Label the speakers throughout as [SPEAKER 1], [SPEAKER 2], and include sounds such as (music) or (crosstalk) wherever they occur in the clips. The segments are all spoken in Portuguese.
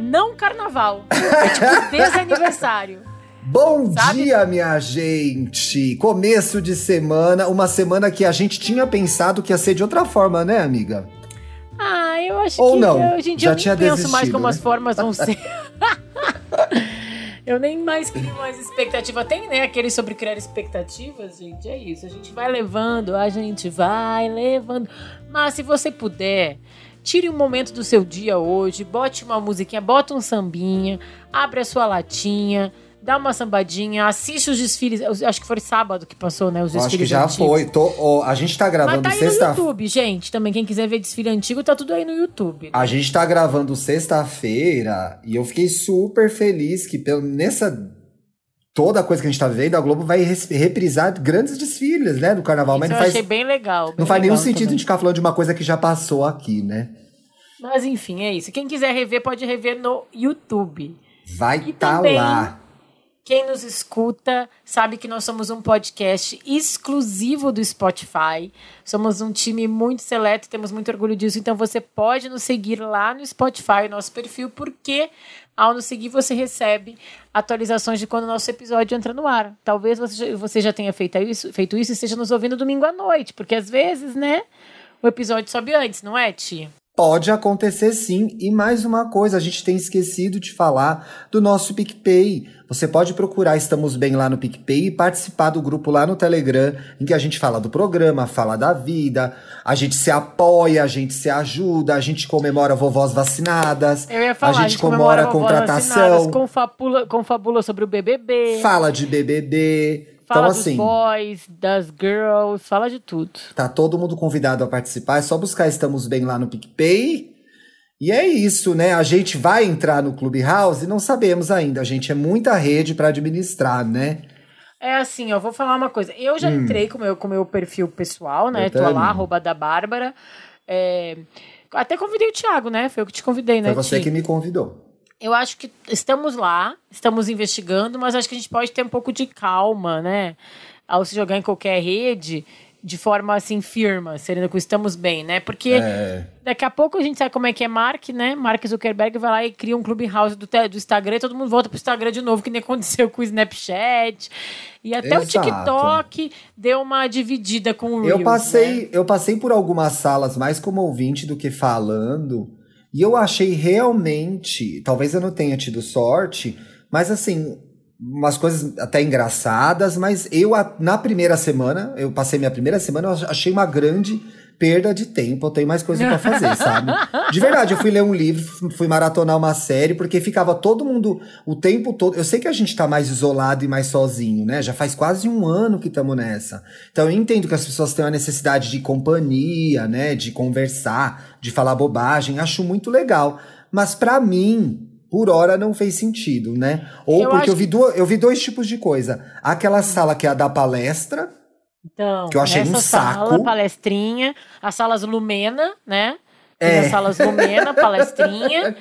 [SPEAKER 1] não carnaval. É tipo desaniversário. (laughs)
[SPEAKER 2] Bom
[SPEAKER 1] Sabe?
[SPEAKER 2] dia, minha gente! Começo de semana, uma semana que a gente tinha pensado que ia ser de outra forma, né, amiga?
[SPEAKER 1] Ah, eu acho
[SPEAKER 2] Ou
[SPEAKER 1] que
[SPEAKER 2] não,
[SPEAKER 1] hoje em
[SPEAKER 2] já
[SPEAKER 1] dia eu
[SPEAKER 2] tinha
[SPEAKER 1] nem penso mais como
[SPEAKER 2] né?
[SPEAKER 1] as formas vão ser. (laughs) eu nem mais crio mais expectativa. Tem, né, aquele sobre criar expectativas, gente. É isso. A gente vai levando, a gente vai levando. Mas se você puder, tire um momento do seu dia hoje, bote uma musiquinha, bota um sambinha, abre a sua latinha. Dá uma sambadinha, assiste os desfiles. eu Acho que foi sábado que passou, né? Os
[SPEAKER 2] Eu
[SPEAKER 1] desfiles
[SPEAKER 2] acho que já
[SPEAKER 1] antigos.
[SPEAKER 2] foi. Tô- ó, a gente tá
[SPEAKER 1] Mas
[SPEAKER 2] gravando
[SPEAKER 1] tá aí no
[SPEAKER 2] sexta
[SPEAKER 1] YouTube, gente. Também, quem quiser ver desfile antigo, tá tudo aí no YouTube.
[SPEAKER 2] A gente tá gravando sexta-feira e eu fiquei super feliz que pelo, nessa toda a coisa que a gente tá vendo, a Globo vai reprisar grandes desfiles, né, do carnaval,
[SPEAKER 1] Isso
[SPEAKER 2] mas
[SPEAKER 1] eu
[SPEAKER 2] não faz,
[SPEAKER 1] achei bem legal. bem
[SPEAKER 2] não faz nenhum
[SPEAKER 1] legal
[SPEAKER 2] sentido a
[SPEAKER 1] também.
[SPEAKER 2] gente ficar falando de uma coisa que já passou aqui, né?
[SPEAKER 1] Mas enfim, é isso. Quem quiser rever, pode rever no YouTube.
[SPEAKER 2] Vai
[SPEAKER 1] E
[SPEAKER 2] tá lá.
[SPEAKER 1] Quem nos escuta sabe que nós somos um podcast exclusivo do Spotify. Somos um time muito seleto, temos muito orgulho disso. Então você pode nos seguir lá no Spotify, nosso perfil, porque ao nos seguir você recebe atualizações de quando o nosso episódio entra no ar. Talvez você já, você já tenha feito isso, feito isso e esteja nos ouvindo domingo à noite, porque às vezes, né, o episódio sobe antes, não é, Ti?
[SPEAKER 2] Pode acontecer sim. E mais uma coisa, a gente tem esquecido de falar do nosso PicPay. Você pode procurar Estamos Bem lá no PicPay e participar do grupo lá no Telegram, em que a gente fala do programa, fala da vida, a gente se apoia, a gente se ajuda, a gente comemora vovós vacinadas,
[SPEAKER 1] Eu ia falar,
[SPEAKER 2] a gente comemora a
[SPEAKER 1] comemora vovós
[SPEAKER 2] contratação,
[SPEAKER 1] confabula, confabula sobre o BBB.
[SPEAKER 2] fala de BBB.
[SPEAKER 1] Fala
[SPEAKER 2] então,
[SPEAKER 1] dos
[SPEAKER 2] assim,
[SPEAKER 1] boys, das girls, fala de tudo.
[SPEAKER 2] Tá todo mundo convidado a participar, é só buscar Estamos Bem lá no PicPay. E é isso, né? A gente vai entrar no Clubhouse e não sabemos ainda. A gente é muita rede para administrar, né?
[SPEAKER 1] É assim, ó, vou falar uma coisa. Eu já entrei com o meu, com meu perfil pessoal, né?
[SPEAKER 2] Hum. Eu
[SPEAKER 1] Tô lá,
[SPEAKER 2] também.
[SPEAKER 1] arroba da Bárbara. É, Até convidei o Thiago, né? Foi eu que te convidei, né,
[SPEAKER 2] Foi você
[SPEAKER 1] Ti?
[SPEAKER 2] que me convidou.
[SPEAKER 1] Eu acho que estamos lá, estamos investigando, mas acho que a gente pode ter um pouco de calma, né? Ao se jogar em qualquer rede, de forma assim, firma, serendo que estamos bem, né? Porque
[SPEAKER 2] É.
[SPEAKER 1] daqui a pouco a gente sabe como é que é Mark, né? Mark Zuckerberg vai lá e cria um clubhouse do, do Instagram e todo mundo volta pro Instagram de novo, que nem aconteceu com o Snapchat. E até o
[SPEAKER 2] Exato.
[SPEAKER 1] TikTok deu uma dividida com o Reels,
[SPEAKER 2] Eu passei,
[SPEAKER 1] né?
[SPEAKER 2] eu passei por algumas salas mais como ouvinte do que falando, e eu achei realmente, talvez eu não tenha tido sorte, mas assim, umas coisas até engraçadas, mas eu na primeira semana, eu passei minha primeira semana, eu achei uma grande perda de tempo, eu tenho mais coisa pra fazer, sabe? De verdade, eu fui ler um livro, fui maratonar uma série, porque ficava todo mundo o tempo todo. Eu sei que a gente tá mais isolado e mais sozinho, né? Já faz quase um ano que estamos nessa. Então eu entendo que as pessoas têm uma necessidade de companhia, né? De conversar, de falar bobagem. Acho muito legal. Mas pra mim, por hora não fez sentido, né? Ou
[SPEAKER 1] Eu
[SPEAKER 2] porque eu vi, duas, eu vi dois tipos de coisa. Aquela sala que é a da palestra,
[SPEAKER 1] Então,
[SPEAKER 2] Que eu achei
[SPEAKER 1] essa
[SPEAKER 2] um
[SPEAKER 1] sala,
[SPEAKER 2] saco.
[SPEAKER 1] palestrinha, as salas Lumena, né?
[SPEAKER 2] É.
[SPEAKER 1] As salas Lumena, palestrinha.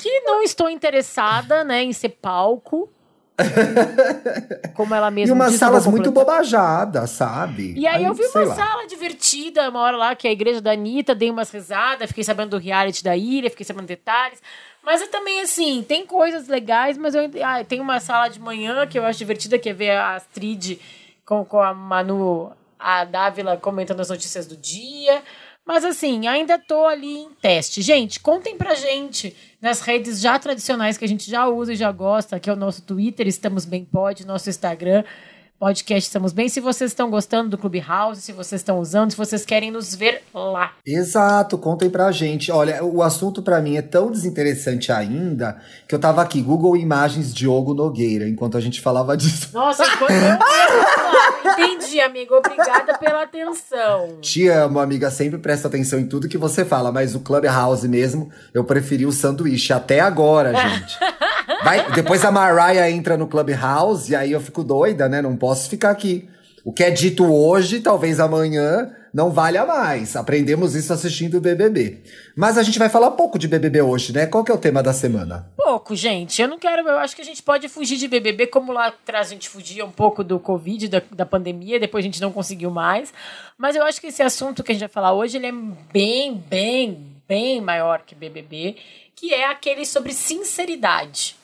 [SPEAKER 1] que não estou interessada, né, em ser palco. Como ela (laughs) mesma
[SPEAKER 2] e umas
[SPEAKER 1] vou
[SPEAKER 2] salas muito bobajadas, sabe?
[SPEAKER 1] E aí, eu vi uma
[SPEAKER 2] lá.
[SPEAKER 1] sala divertida, uma hora lá, que é a igreja da Anitta, dei umas risadas, fiquei sabendo do reality da ilha, fiquei sabendo detalhes. Mas é também assim, tem coisas legais, mas eu, ah, tem uma sala de manhã que eu acho divertida, que é ver a Astrid com, com a Manu, a Dávila comentando as notícias do dia. Mas assim, ainda tô ali em teste. Gente, contem pra gente nas redes já tradicionais que a gente já usa e já gosta, que é o nosso Twitter, Estamos Bem Pod, nosso Instagram, podcast Estamos Bem. Se vocês estão gostando do Clubhouse, se vocês estão usando, se vocês querem nos ver lá.
[SPEAKER 2] Exato, contem pra gente. Olha, o assunto pra mim é tão desinteressante ainda que eu tava aqui, Google Imagens Diogo Nogueira, enquanto a gente falava disso.
[SPEAKER 1] Nossa, (laughs) enquanto eu. Entendi, amigo. Obrigada pela atenção.
[SPEAKER 2] Te amo, amiga, sempre presta atenção em tudo que você fala, mas o Clubhouse mesmo, eu preferi o sanduíche até agora, (laughs) gente. Vai, depois a Mariah entra no Clubhouse e aí eu fico doida, né? Não posso ficar aqui. O que é dito hoje, talvez amanhã não valha mais. Aprendemos isso assistindo o BBB. Mas a gente vai falar pouco de BBB hoje, né? Qual que é o tema da semana?
[SPEAKER 1] Pouco, gente. Eu não quero. Eu acho que a gente pode fugir de BBB, como lá atrás a gente fugia um pouco do Covid, da, da pandemia, depois a gente não conseguiu mais. Mas eu acho que esse assunto que a gente vai falar hoje, ele é bem, bem, bem maior que BBB, que é aquele sobre sinceridade.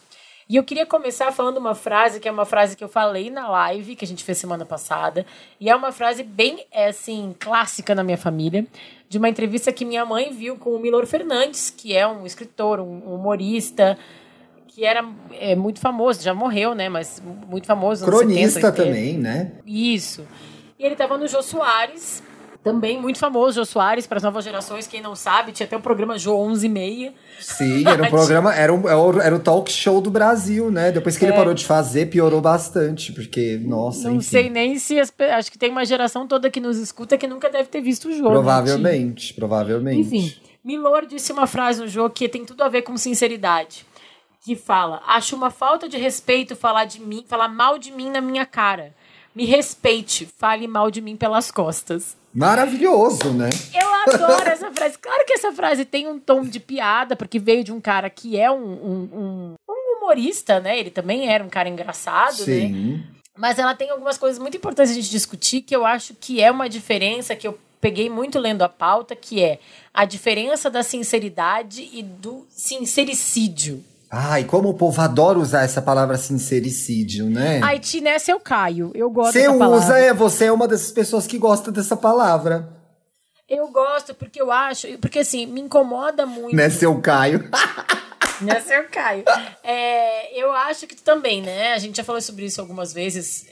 [SPEAKER 1] E eu queria começar falando uma frase que é uma frase que eu falei na live que a gente fez semana passada. E é uma frase bem, é, assim, clássica na minha família. De uma entrevista que minha mãe viu com o Milor Fernandes, que é um escritor, um humorista, que era é, muito famoso, já morreu, né? Mas muito famoso.
[SPEAKER 2] Cronista 70, também, né?
[SPEAKER 1] Isso. E ele estava no Jô Soares, também muito famoso, Jô Soares, para as novas gerações, quem não sabe, tinha até o programa Jô 11 e meia.
[SPEAKER 2] Sim, era um programa, era, um, era o talk show do Brasil, né? Depois que é. ele parou de fazer, piorou bastante, porque, nossa,
[SPEAKER 1] Não
[SPEAKER 2] enfim.
[SPEAKER 1] sei nem se, as, acho que tem uma geração toda que nos escuta que nunca deve ter visto o jogo.
[SPEAKER 2] Né, provavelmente, provavelmente.
[SPEAKER 1] Enfim, Milor disse uma frase no jogo que tem tudo a ver com sinceridade. Que fala, acho uma falta de respeito falar de mim, falar mal de mim na minha cara. Me respeite, fale mal de mim pelas costas.
[SPEAKER 2] Maravilhoso, né?
[SPEAKER 1] Eu adoro essa frase. Claro que essa frase tem um tom de piada, porque veio de um cara que é um, um, um, um humorista, né? Ele também era um cara engraçado, né? Sim. né? Mas ela tem algumas coisas muito importantes a gente discutir que eu acho que é uma diferença que eu peguei muito lendo a pauta, que é a diferença da sinceridade e do sincericídio.
[SPEAKER 2] Ai, como o povo adora usar essa palavra sincericídio, né?
[SPEAKER 1] Haiti, nessa eu caio. Eu gosto
[SPEAKER 2] Você
[SPEAKER 1] dessa palavra.
[SPEAKER 2] usa, é, você é uma dessas pessoas que gosta dessa palavra.
[SPEAKER 1] Eu gosto porque eu acho, porque assim, me incomoda muito.
[SPEAKER 2] Nessa eu caio. (laughs)
[SPEAKER 1] Nessa eu caio. É, eu acho que também, né? A gente já falou sobre isso algumas vezes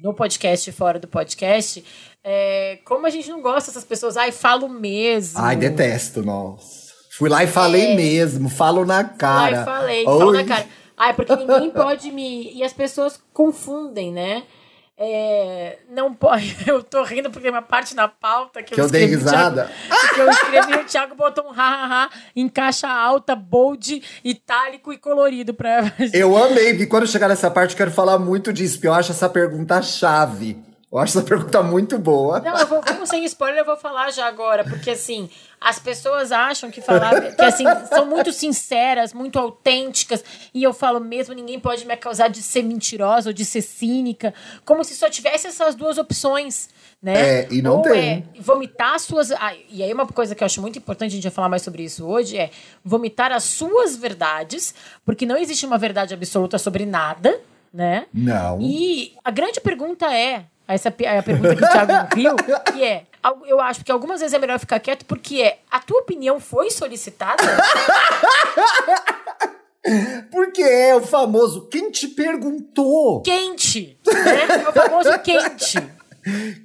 [SPEAKER 1] no podcast e fora do podcast. É, como a gente não gosta dessas pessoas, ai, falo mesmo.
[SPEAKER 2] Ai, detesto, nossa. Fui lá e falei é. mesmo, falo na cara. Fui lá
[SPEAKER 1] e falei, falo na cara. Ah, é porque (laughs) ninguém pode me. E as pessoas confundem, né? É, não pode. (laughs) Eu tô rindo porque tem uma parte na pauta que,
[SPEAKER 2] que eu, eu dei risada.
[SPEAKER 1] Thiago, (laughs) que eu escrevi o Thiago botou um ha-ha-ha em caixa alta, bold, itálico e colorido pra.
[SPEAKER 2] Eu amei, porque quando chegar nessa parte eu quero falar muito disso, porque eu acho essa pergunta chave. Eu acho essa pergunta muito boa.
[SPEAKER 1] Não, eu vou, como sem spoiler, eu vou falar já agora, porque assim, as pessoas acham que falar, que assim, são muito sinceras, muito autênticas, e eu falo mesmo, ninguém pode me acusar de ser mentirosa ou de ser cínica, como se só tivesse essas duas opções, né?
[SPEAKER 2] É, e não ou tem.
[SPEAKER 1] É vomitar suas. Ah, e aí, uma coisa que eu acho muito importante, a gente vai falar mais sobre isso hoje, é vomitar as suas verdades, porque não existe uma verdade absoluta sobre nada, né?
[SPEAKER 2] Não.
[SPEAKER 1] E a grande pergunta é: essa é a pergunta que o Thiago (laughs) viu, que é, eu acho que algumas vezes é melhor ficar quieto, porque é, a tua opinião foi solicitada? (laughs)
[SPEAKER 2] Porque é o famoso quem te perguntou?
[SPEAKER 1] Quente, né? É o famoso quente.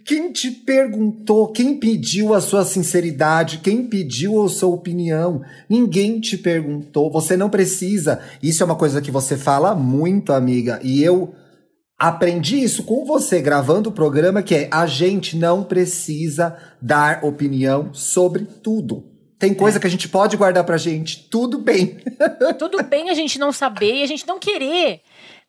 [SPEAKER 2] Quem te perguntou? Quem pediu a sua sinceridade? Quem pediu a sua opinião? Ninguém te perguntou. Você não precisa. Isso é uma coisa que você fala muito, amiga. E eu aprendi isso com você gravando o programa, que é a gente não precisa dar opinião sobre tudo. Tem coisa é. que a gente pode guardar pra gente, tudo bem.
[SPEAKER 1] Tudo bem a gente não saber e a gente não querer.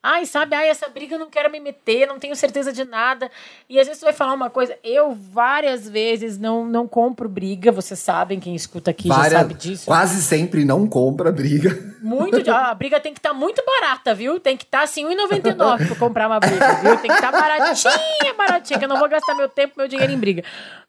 [SPEAKER 1] Ai, sabe, ai, essa briga eu não quero me meter, não tenho certeza de nada. E às vezes você vai falar uma coisa, eu várias vezes não, não compro briga, vocês sabem, quem escuta aqui Várias, já sabe disso.
[SPEAKER 2] Quase sempre não compra briga.
[SPEAKER 1] Muito, a briga tem que estar tá muito barata, viu? Tem que estar tá, assim, R$1,99 pra comprar uma briga, viu? Tem que estar tá baratinha, baratinha, que eu não vou gastar meu tempo, meu dinheiro em briga.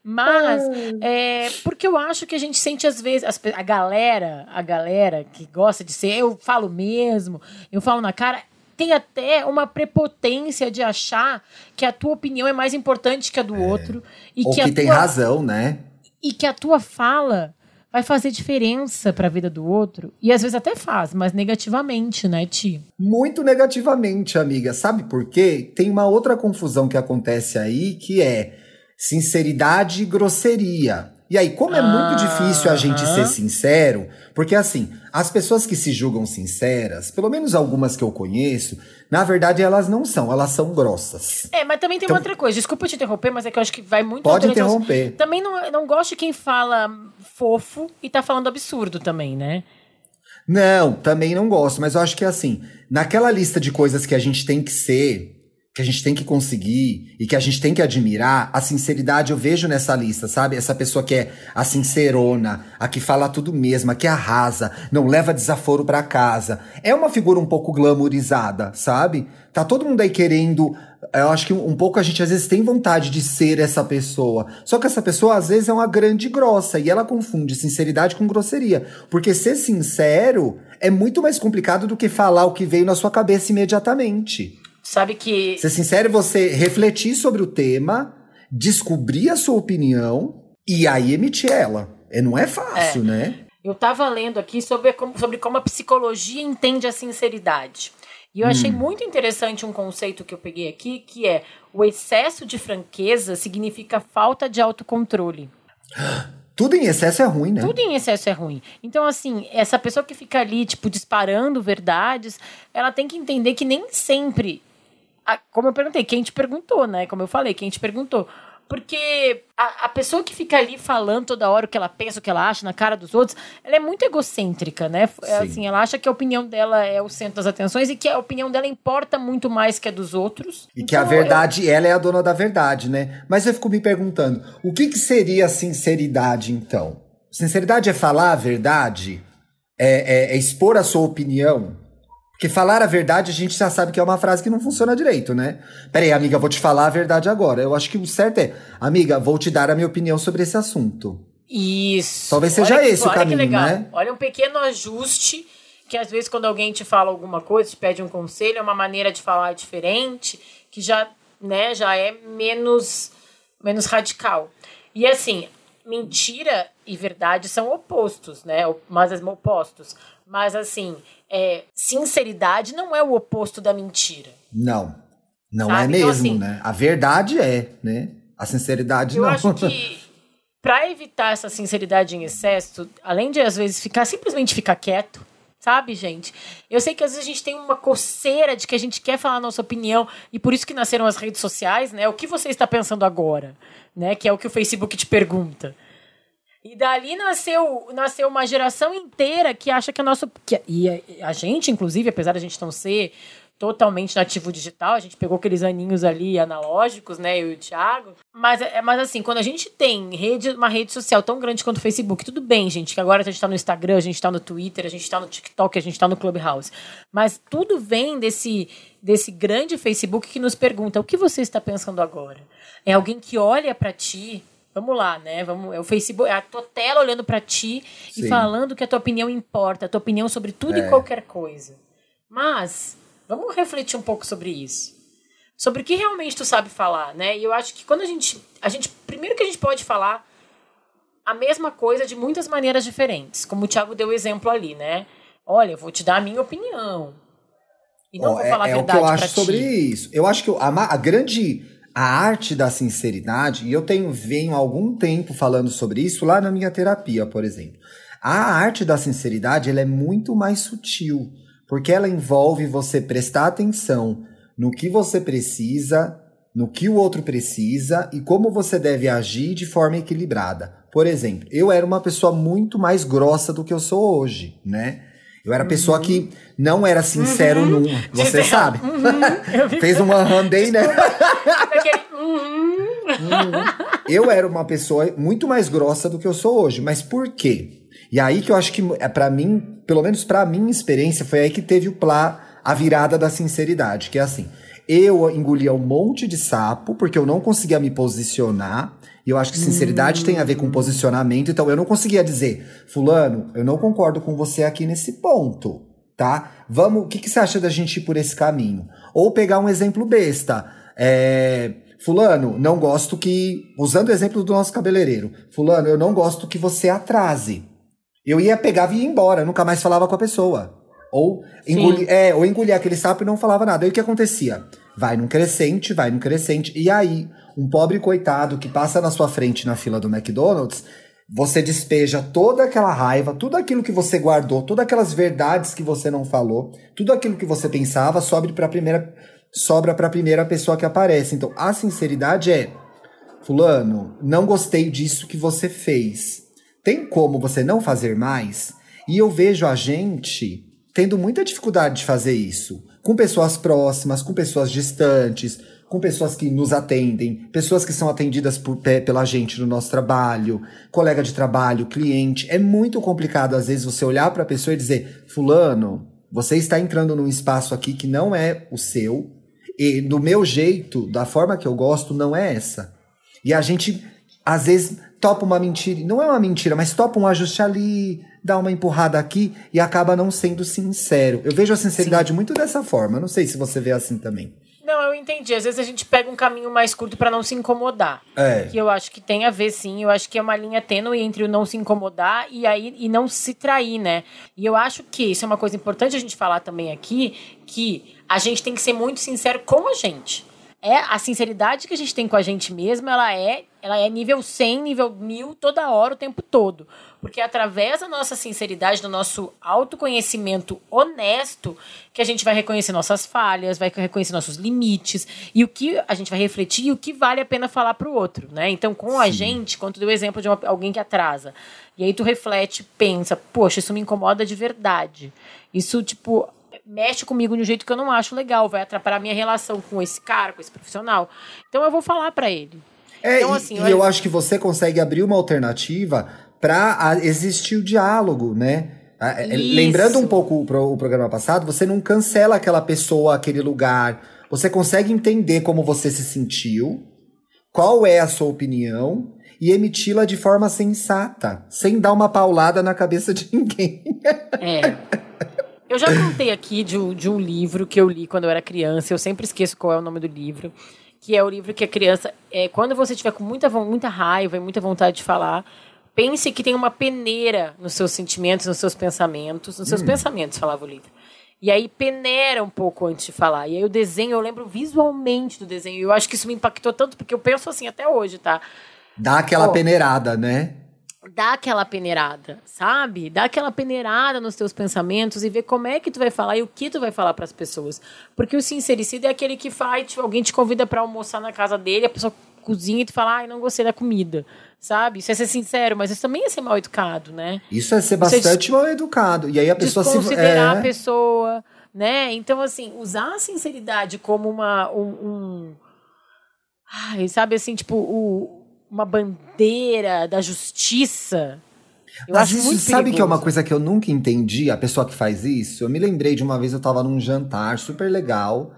[SPEAKER 1] Mas, é, porque eu acho que a gente sente às vezes, a galera, a galera que gosta de ser, eu falo mesmo, eu falo na cara, tem até uma prepotência de achar que a tua opinião é mais importante que a do é. outro.
[SPEAKER 2] E Ou
[SPEAKER 1] que,
[SPEAKER 2] que tem
[SPEAKER 1] tua...
[SPEAKER 2] razão, né?
[SPEAKER 1] E que a tua fala vai fazer diferença para a vida do outro. E às vezes até faz, mas negativamente, né, Ti?
[SPEAKER 2] Muito negativamente, amiga. Sabe por quê? Tem uma outra confusão que acontece aí, que é sinceridade e grosseria. E aí, como é muito difícil a gente ser sincero, porque assim, as pessoas que se julgam sinceras, pelo menos algumas que eu conheço, na verdade elas não são, elas são grossas.
[SPEAKER 1] É, mas também tem então, uma outra coisa, desculpa te interromper, mas é que eu acho que vai muito
[SPEAKER 2] Pode interromper.
[SPEAKER 1] Também não, não gosto de quem fala fofo e tá falando absurdo também, né?
[SPEAKER 2] Não, também não gosto, mas eu acho que assim, naquela lista de coisas que a gente tem que ser, que a gente tem que conseguir e que a gente tem que admirar, a sinceridade eu vejo nessa lista, sabe? Essa pessoa que é a sincerona, a que fala tudo mesmo, a que arrasa, não leva desaforo para casa. É uma figura um pouco glamourizada, sabe? Tá todo mundo aí querendo. Eu acho que um pouco a gente às vezes tem vontade de ser essa pessoa. Só que essa pessoa às vezes é uma grande grossa e ela confunde sinceridade com grosseria. Porque ser sincero é muito mais complicado do que falar o que veio na sua cabeça imediatamente.
[SPEAKER 1] Sabe que.
[SPEAKER 2] Ser sincero é você refletir sobre o tema, descobrir a sua opinião e aí emitir ela. É, não é fácil, é. né?
[SPEAKER 1] Eu tava lendo aqui sobre como, sobre como a psicologia entende a sinceridade. E eu achei hum. muito interessante um conceito que eu peguei aqui, que é o excesso de franqueza significa falta de autocontrole.
[SPEAKER 2] Tudo em excesso é ruim, né?
[SPEAKER 1] Tudo em excesso é ruim. Então, assim, essa pessoa que fica ali, tipo, disparando verdades, ela tem que entender que nem sempre como eu perguntei, quem te perguntou, né? Como eu falei, quem te perguntou. Porque a, a, pessoa que fica ali falando toda hora o que ela pensa, o que ela acha na cara dos outros, ela é muito egocêntrica, né? É, assim, ela acha que a opinião dela é o centro das atenções e que a opinião dela importa muito mais que a dos outros.
[SPEAKER 2] E então, que a então, verdade, eu... ela é a dona da verdade, né? Mas eu fico me perguntando, o que, que seria sinceridade, então? Sinceridade é falar a verdade? É, é, é expor a sua opinião? Porque falar a verdade a gente já sabe que é uma frase que não funciona direito, né? Peraí, amiga, vou te falar a verdade agora. Eu acho que o certo é, amiga, vou te dar a minha opinião sobre esse assunto.
[SPEAKER 1] Isso.
[SPEAKER 2] Talvez seja olha esse que, o caminho, que legal. né?
[SPEAKER 1] Olha um pequeno ajuste que às vezes quando alguém te fala alguma coisa, te pede um conselho, é uma maneira de falar diferente, que já, né, já é menos menos radical. E assim, mentira e verdade são opostos, né? Mas opostos. Mas assim, é, sinceridade não é o oposto da mentira.
[SPEAKER 2] Não. Não Sabe? é mesmo, então, assim, né? A verdade é, né? A sinceridade
[SPEAKER 1] eu
[SPEAKER 2] não.
[SPEAKER 1] Eu acho que (laughs) para evitar essa sinceridade em excesso, além de às vezes ficar simplesmente ficar quieto, sabe, gente? Eu sei que às vezes a gente tem uma coceira de que a gente quer falar a nossa opinião e por isso que nasceram as redes sociais, né? O que você está pensando agora, né? Que é o que o Facebook te pergunta. E dali nasceu, nasceu uma geração inteira que acha que a nossa. Que, e a, a gente, inclusive, apesar de a gente não ser totalmente nativo digital, a gente pegou aqueles aninhos ali analógicos, né, eu e o Thiago. Mas, é, mas assim, quando a gente tem rede, uma rede social tão grande quanto o Facebook, tudo bem, gente, que agora a gente tá no Instagram, a gente tá no Twitter, a gente tá no TikTok, a gente tá no Clubhouse. Mas tudo vem desse, desse grande Facebook que nos pergunta: o que você está pensando agora? É alguém que olha para ti Vamos lá, né? Vamos, é o Facebook, é a tua tela olhando para ti Sim. e falando que a tua opinião importa, a tua opinião sobre tudo é. e qualquer coisa. Mas vamos refletir um pouco sobre isso. Sobre o que realmente tu sabe falar, né? E eu acho que quando a gente, a gente primeiro que a gente pode falar a mesma coisa de muitas maneiras diferentes, como o Thiago deu o exemplo ali, né? Olha, eu vou te dar a minha opinião. E não oh, vou falar
[SPEAKER 2] é,
[SPEAKER 1] a verdade
[SPEAKER 2] É o que eu acho
[SPEAKER 1] ti.
[SPEAKER 2] sobre isso. Eu acho que a, a grande a arte da sinceridade, e eu tenho venho há algum tempo falando sobre isso lá na minha terapia, por exemplo. A arte da sinceridade ela é muito mais sutil, porque ela envolve você prestar atenção no que você precisa, no que o outro precisa e como você deve agir de forma equilibrada. Por exemplo, eu era uma pessoa muito mais grossa do que eu sou hoje, né? Eu era uhum. pessoa que não era sincero uhum. num. Você Dizer, sabe? Uhum. (laughs) Fez um bem, né? (laughs) Uhum. eu era uma pessoa muito mais grossa do que eu sou hoje. Mas por quê? E aí que eu acho que, é para mim, pelo menos pra minha experiência, foi aí que teve o plá, a virada da sinceridade. Que é assim, eu engolia um monte de sapo, porque eu não conseguia me posicionar. E eu acho que sinceridade hum. tem a ver com posicionamento. Então eu não conseguia dizer, Fulano, eu não concordo com você aqui nesse ponto, tá? Vamos, o que, que você acha da gente ir por esse caminho? Ou pegar um exemplo besta. É, Fulano, não gosto que. Usando o exemplo do nosso cabeleireiro. Fulano, eu não gosto que você atrase. Eu ia pegar e ia embora, nunca mais falava com a pessoa. Ou engolir, é, ou engolir aquele sapo e não falava nada. Aí o que acontecia? Vai num crescente, vai num crescente. E aí, um pobre coitado que passa na sua frente na fila do McDonald's, você despeja toda aquela raiva, tudo aquilo que você guardou, todas aquelas verdades que você não falou, tudo aquilo que você pensava, sobe para a primeira sobra para a primeira pessoa que aparece. Então, a sinceridade é: Fulano, não gostei disso que você fez. Tem como você não fazer mais? E eu vejo a gente tendo muita dificuldade de fazer isso. Com pessoas próximas, com pessoas distantes, com pessoas que nos atendem, pessoas que são atendidas por, pela gente no nosso trabalho, colega de trabalho, cliente. É muito complicado, às vezes, você olhar para a pessoa e dizer: Fulano, você está entrando num espaço aqui que não é o seu, e do meu jeito, da forma que eu gosto, não é essa. E a gente, às vezes, topa uma mentira. Não é uma mentira, mas topa um ajuste ali, dá uma empurrada aqui e acaba não sendo sincero. Eu vejo a sinceridade Sim. muito dessa forma. Não sei se você vê assim também.
[SPEAKER 1] Não, eu entendi. Às vezes a gente pega um caminho mais curto para não se incomodar. É. Que eu acho que tem a ver, sim. Eu acho que é uma linha tênue entre o não se incomodar e aí e não se trair, né? E eu acho que isso é uma coisa importante a gente falar também aqui, que a gente tem que ser muito sincero com a gente é a sinceridade que a gente tem com a gente mesmo, ela é, ela é nível 100, nível 1000 toda hora, o tempo todo. Porque é através da nossa sinceridade, do nosso autoconhecimento honesto, que a gente vai reconhecer nossas falhas, vai reconhecer nossos limites e o que a gente vai refletir e o que vale a pena falar para o outro, né? Então, com a gente, quando tu deu o exemplo de uma, alguém que atrasa, e aí tu reflete, pensa, poxa, isso me incomoda de verdade. Isso, tipo, mexe comigo de um jeito que eu não acho legal, vai atrapalhar minha relação com esse cara, com esse profissional. Então eu vou falar para ele.
[SPEAKER 2] É, então, assim, e, eu... e eu acho que você consegue abrir uma alternativa para existir o diálogo, né? É, Isso. Lembrando um pouco o, programa passado, você não cancela aquela pessoa, aquele lugar. Você consegue entender como você se sentiu, qual é a sua opinião e emiti-la de forma sensata, sem dar uma paulada na cabeça de ninguém.
[SPEAKER 1] É. Eu já contei aqui de um, de um livro que eu li quando eu era criança, eu sempre esqueço qual é o nome do livro, que é o livro que a criança, é, quando você tiver com muita, muita raiva e muita vontade de falar, pense que tem uma peneira nos seus sentimentos, nos seus pensamentos, nos seus hum. pensamentos, falava o livro. E aí peneira um pouco antes de falar. E aí o desenho, eu lembro visualmente do desenho. E eu acho que isso me impactou tanto, porque eu penso assim até hoje, tá?
[SPEAKER 2] Dá aquela oh, peneirada, né?
[SPEAKER 1] dá aquela peneirada, sabe? Dá aquela peneirada nos teus pensamentos e ver como é que tu vai falar e o que tu vai falar para as pessoas. Porque o sincericídio é aquele que faz, tipo, alguém te convida para almoçar na casa dele, a pessoa cozinha e tu fala, ai, não gostei da comida, sabe? Isso é ser sincero, mas isso também é ser mal educado, né?
[SPEAKER 2] Isso é ser bastante mal educado. E aí a pessoa
[SPEAKER 1] se considerar é... a pessoa, né? Então assim, usar a sinceridade como uma um, um... Ai, sabe assim, tipo, o uma bandeira da justiça.
[SPEAKER 2] Eu Mas isso, sabe que é uma coisa que eu nunca entendi, a pessoa que faz isso? Eu me lembrei de uma vez eu tava num jantar super legal.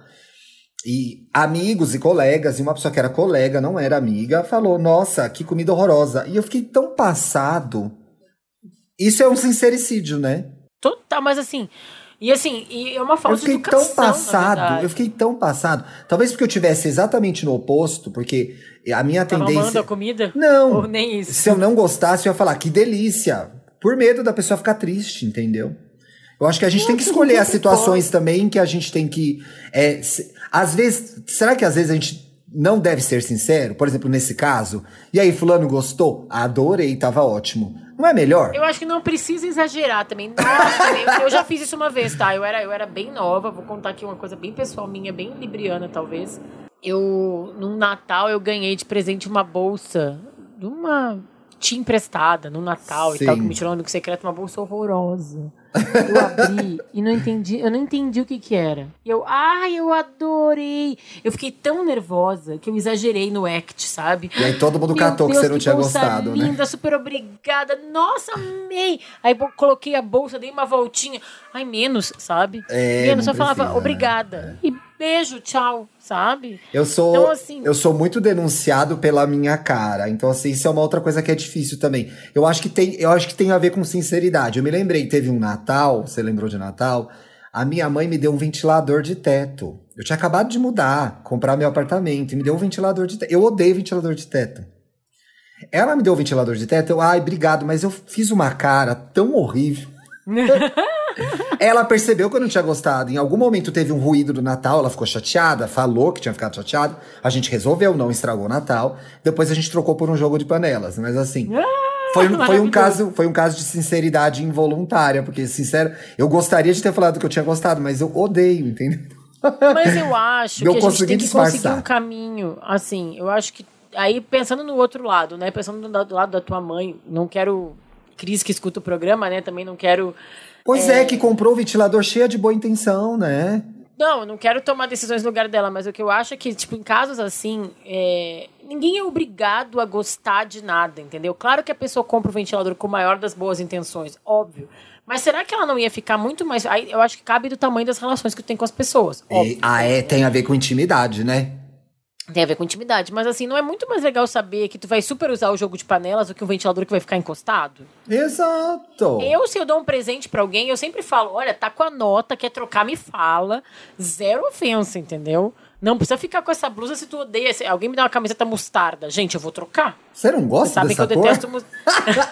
[SPEAKER 2] E amigos e colegas, e uma pessoa que era colega, não era amiga, falou: Nossa, que comida horrorosa. E eu fiquei tão passado. Isso é um sincericídio, né?
[SPEAKER 1] Total, mas assim, e assim, e é uma falta
[SPEAKER 2] eu fiquei
[SPEAKER 1] de
[SPEAKER 2] tão passado, eu fiquei tão passado. Talvez porque eu tivesse exatamente no oposto, porque a minha Tava tendência.
[SPEAKER 1] a comida?
[SPEAKER 2] Não.
[SPEAKER 1] Ou nem isso.
[SPEAKER 2] Se eu não gostasse, eu ia falar que delícia, por medo da pessoa ficar triste, entendeu? Eu acho que a gente tem que escolher as situações pode. também que a gente tem que. É, se, às vezes, será que às vezes a gente não deve ser sincero? Por exemplo, nesse caso. E aí, Fulano gostou? Adorei, tava ótimo. Não é melhor?
[SPEAKER 1] Eu acho que não precisa exagerar também. Nossa, (laughs) eu já fiz isso uma vez, tá? Eu era, eu era bem nova, vou contar aqui uma coisa bem pessoal minha, bem libriana, talvez. Eu, no Natal, eu ganhei de presente uma bolsa de uma tia emprestada no Natal Sim. e tal, que me tirou um amigo secreto, uma bolsa horrorosa. Eu abri e não entendi, eu não entendi o que que era. E eu, ai, eu adorei. Eu fiquei tão nervosa que eu exagerei no act, sabe?
[SPEAKER 2] E aí todo mundo Meu catou Deus, que você não que tinha gostado,
[SPEAKER 1] linda, né? linda, super obrigada. Nossa, amei. Aí coloquei a bolsa, dei uma voltinha. Ai, menos, sabe? É, menos, eu falava né? obrigada. É. E beijo, tchau, sabe?
[SPEAKER 2] Eu sou, então, assim, eu sou muito denunciado pela minha cara. Então, assim, isso é uma outra coisa que é difícil também. Eu acho que tem, eu acho que tem a ver com sinceridade. Eu me lembrei, teve um Natal, você lembrou de Natal? A minha mãe me deu um ventilador de teto. Eu tinha acabado de mudar, comprar meu apartamento, e me deu um ventilador de teto. Eu odeio ventilador de teto. Ela me deu o um ventilador de teto, eu, ai, obrigado, mas eu fiz uma cara tão horrível. (laughs) ela percebeu que eu não tinha gostado. Em algum momento teve um ruído do Natal, ela ficou chateada, falou que tinha ficado chateada. A gente resolveu, não estragou o Natal. Depois a gente trocou por um jogo de panelas. Mas assim. Ah, foi, foi, um caso, foi um caso de sinceridade involuntária, porque, sincero, eu gostaria de ter falado que eu tinha gostado, mas eu odeio, entendeu?
[SPEAKER 1] Mas eu acho que a gente tem que disfarçar. conseguir um caminho, assim, eu acho que aí pensando no outro lado, né, pensando do lado da tua mãe, não quero Cris que escuta o programa, né? Também não quero.
[SPEAKER 2] Pois é, é que comprou o ventilador cheia de boa intenção, né?
[SPEAKER 1] Não, eu não quero tomar decisões no lugar dela, mas o que eu acho é que, tipo, em casos assim, é... ninguém é obrigado a gostar de nada, entendeu? Claro que a pessoa compra o ventilador com o maior das boas intenções, óbvio. Mas será que ela não ia ficar muito mais. Eu acho que cabe do tamanho das relações que tu tem com as pessoas.
[SPEAKER 2] E, ah, é, tem a ver com intimidade, né?
[SPEAKER 1] Tem a ver com intimidade. Mas assim, não é muito mais legal saber que tu vai super usar o jogo de panelas do que um ventilador que vai ficar encostado?
[SPEAKER 2] Exato.
[SPEAKER 1] Eu, se eu dou um presente para alguém, eu sempre falo: olha, tá com a nota, quer trocar, me fala. Zero ofensa, entendeu? Não precisa ficar com essa blusa se tu odeia. Se alguém me dá uma camiseta mostarda. Gente, eu vou trocar.
[SPEAKER 2] Você não gosta Você sabe dessa que eu cor? detesto mostarda.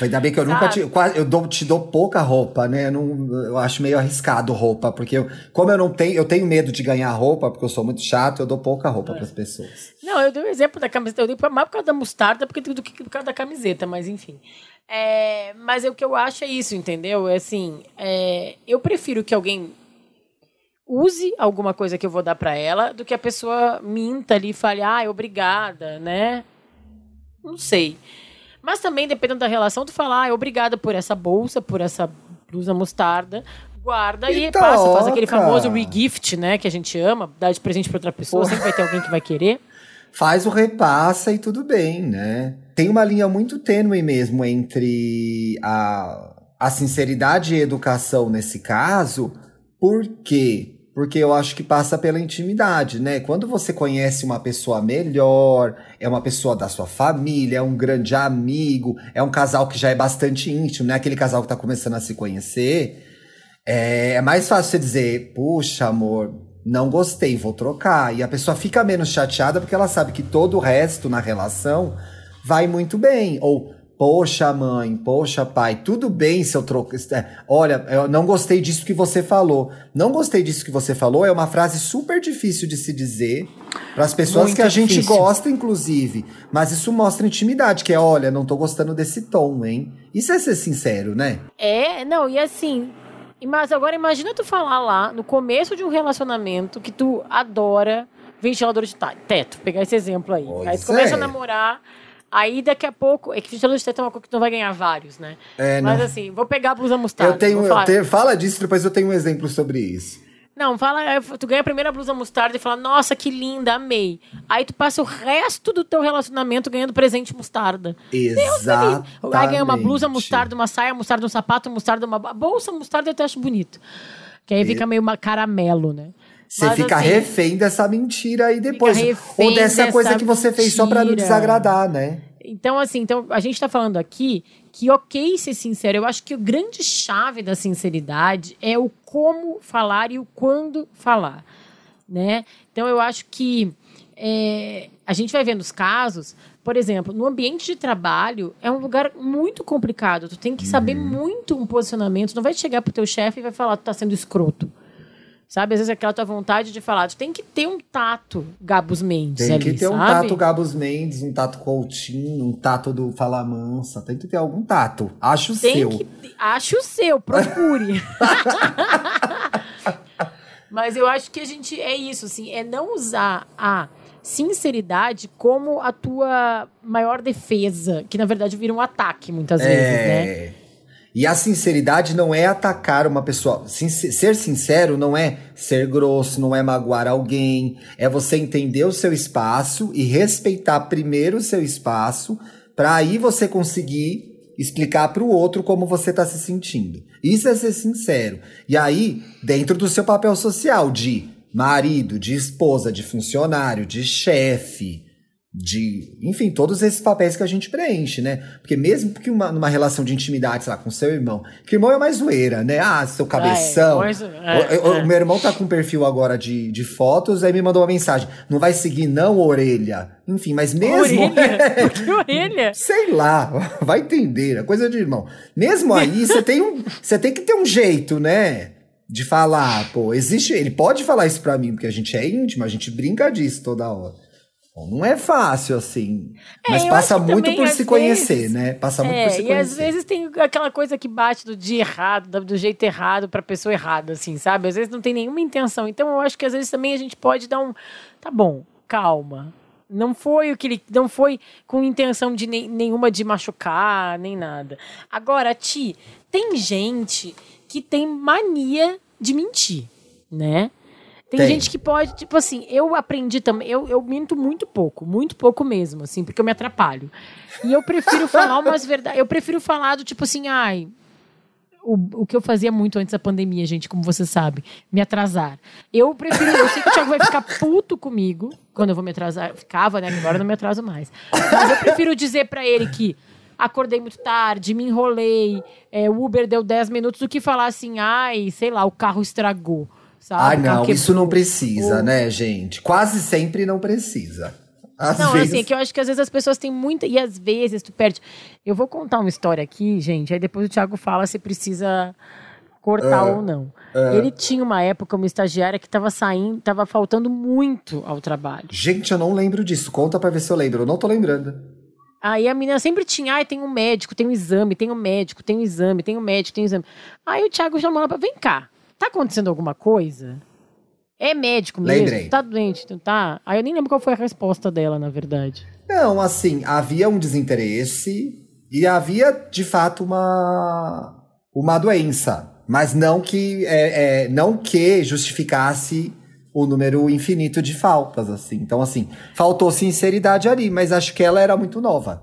[SPEAKER 2] (laughs) Ainda bem que eu sabe? nunca te. Eu dou, te dou pouca roupa, né? Eu, não, eu acho meio arriscado roupa. Porque eu, como eu não tenho. Eu tenho medo de ganhar roupa, porque eu sou muito chato, eu dou pouca roupa é. para as pessoas.
[SPEAKER 1] Não, eu dei o um exemplo da camiseta. Eu dei mais por causa da mostarda porque, do que por causa da camiseta, mas enfim. É, mas é o que eu acho é isso, entendeu? É assim, é, eu prefiro que alguém use alguma coisa que eu vou dar para ela do que a pessoa minta ali e fale, ah, obrigada, né? Não sei. Mas também, dependendo da relação, tu fala, ah, obrigada por essa bolsa, por essa blusa mostarda. Guarda e, e passa, faz aquele famoso regift, né? Que a gente ama, dá de presente para outra pessoa, Porra. sempre vai ter alguém que vai querer.
[SPEAKER 2] Faz o repassa e tudo bem, né? Tem uma linha muito tênue mesmo entre a, a sinceridade e a educação nesse caso, porque porque eu acho que passa pela intimidade, né? Quando você conhece uma pessoa melhor, é uma pessoa da sua família, é um grande amigo, é um casal que já é bastante íntimo, né? Aquele casal que tá começando a se conhecer, é, é mais fácil você dizer, puxa, amor, não gostei, vou trocar. E a pessoa fica menos chateada porque ela sabe que todo o resto na relação vai muito bem. Ou, Poxa, mãe, poxa, pai, tudo bem se eu troco. É, olha, eu não gostei disso que você falou. Não gostei disso que você falou é uma frase super difícil de se dizer para as pessoas Muito que a gente gosta, inclusive. Mas isso mostra intimidade, que é, olha, não tô gostando desse tom, hein? Isso é ser sincero, né?
[SPEAKER 1] É, não, e assim. Mas agora imagina tu falar lá no começo de um relacionamento que tu adora ventilador de teto. Pegar esse exemplo aí. Pois aí tu começa é. a namorar. Aí daqui a pouco. É que de teto é uma coisa que não vai ganhar vários, né? É, Mas não. assim, vou pegar a blusa mostarda.
[SPEAKER 2] Eu tenho, eu tenho, fala disso, depois eu tenho um exemplo sobre isso.
[SPEAKER 1] Não, fala, tu ganha a primeira blusa mostarda e fala, nossa, que linda, amei. Aí tu passa o resto do teu relacionamento ganhando presente mostarda.
[SPEAKER 2] Exato.
[SPEAKER 1] Aí ganha uma blusa mostarda, uma saia mostarda, um sapato mostarda, uma bolsa mostarda, eu até acho bonito. Que aí fica meio uma caramelo, né?
[SPEAKER 2] Você Mas, fica assim, refém dessa mentira aí depois. Ou dessa coisa que você fez só para não desagradar, né?
[SPEAKER 1] Então, assim, então a gente está falando aqui que ok ser sincero. Eu acho que o grande chave da sinceridade é o como falar e o quando falar, né? Então, eu acho que é, a gente vai vendo os casos, por exemplo, no ambiente de trabalho é um lugar muito complicado. Tu tem que saber uhum. muito um posicionamento. Tu não vai chegar pro teu chefe e vai falar, tu tá sendo escroto. Sabe? Às vezes aquela tua vontade de falar, tu tem que ter um tato Gabus Mendes.
[SPEAKER 2] Tem
[SPEAKER 1] ali,
[SPEAKER 2] que ter
[SPEAKER 1] sabe?
[SPEAKER 2] um tato Gabus Mendes, um tato Coutinho, um tato do Fala Mansa. Tem que ter algum tato. Acho o seu. Que,
[SPEAKER 1] acho o seu, procure. (laughs) Mas eu acho que a gente é isso, assim, é não usar a sinceridade como a tua maior defesa, que na verdade vira um ataque muitas é... vezes, né?
[SPEAKER 2] E a sinceridade não é atacar uma pessoa. Ser sincero não é ser grosso, não é magoar alguém. É você entender o seu espaço e respeitar primeiro o seu espaço, para aí você conseguir explicar para o outro como você está se sentindo. Isso é ser sincero. E aí, dentro do seu papel social de marido, de esposa, de funcionário, de chefe, de, enfim, todos esses papéis que a gente preenche, né? Porque mesmo que uma, numa relação de intimidade, sei lá, com seu irmão, que irmão é mais zoeira, né? Ah, seu cabeção. É, é, o, o, é. meu irmão tá com um perfil agora de, de fotos, aí me mandou uma mensagem. Não vai seguir, não, orelha. Enfim, mas mesmo.
[SPEAKER 1] Orelha? (laughs) que orelha?
[SPEAKER 2] Sei lá, (laughs) vai entender, é coisa de irmão. Mesmo aí, (laughs) você tem um. Você tem que ter um jeito, né? De falar, pô, existe. Ele pode falar isso pra mim, porque a gente é íntimo, a gente brinca disso toda hora. Bom, não é fácil, assim. É, mas passa muito também, por se conhecer, né? Passa muito
[SPEAKER 1] é,
[SPEAKER 2] por se conhecer.
[SPEAKER 1] E às vezes tem aquela coisa que bate do dia errado, do jeito errado, pra pessoa errada, assim, sabe? Às vezes não tem nenhuma intenção. Então eu acho que às vezes também a gente pode dar um. Tá bom, calma. Não foi o que ele. Não foi com intenção de nem, nenhuma de machucar, nem nada. Agora, Ti, tem gente que tem mania de mentir, né? Tem,
[SPEAKER 2] Tem.
[SPEAKER 1] gente que pode, tipo assim, eu aprendi também, eu, eu minto muito pouco, muito pouco mesmo, assim, porque eu me atrapalho. E eu prefiro falar umas verdades, eu prefiro falar do tipo assim, ai, o, o que eu fazia muito antes da pandemia, gente, como você sabe, me atrasar. Eu prefiro, eu sei que o Thiago vai ficar puto comigo quando eu vou me atrasar. Ficava, né? Agora eu não me atraso mais. Mas eu prefiro dizer pra ele que acordei muito tarde, me enrolei, é, o Uber deu 10 minutos, do que falar assim, ai, sei lá, o carro estragou. Sabe?
[SPEAKER 2] Ai,
[SPEAKER 1] O carro
[SPEAKER 2] não, isso não precisa,
[SPEAKER 1] Ou-
[SPEAKER 2] né, gente? Quase sempre não precisa. Às
[SPEAKER 1] Não,
[SPEAKER 2] vezes.
[SPEAKER 1] assim, é que eu acho que às vezes as pessoas têm muita. E às vezes tu perde. Eu vou contar uma história aqui, gente, aí depois o Thiago fala se precisa cortar ou não. Ele tinha uma época, uma estagiária que tava saindo, tava faltando muito ao trabalho.
[SPEAKER 2] Gente, eu não lembro disso. Conta pra ver se eu lembro. Eu não tô lembrando.
[SPEAKER 1] Aí a menina sempre tinha, ai, tem um médico, tem um exame, tem um médico, tem um exame, tem um médico, tem um exame. Aí o Thiago chamou ela pra, vem cá, tá acontecendo alguma coisa? É médico mesmo?
[SPEAKER 2] Lembrei.
[SPEAKER 1] Tá doente, tu tá? Aí eu nem lembro qual foi a resposta dela, na verdade.
[SPEAKER 2] Não, assim, havia um desinteresse e havia, de fato, uma, uma doença. Mas não que, é, é, não que justificasse o número infinito de faltas, assim. Então, assim, faltou sinceridade ali, mas acho que ela era muito nova.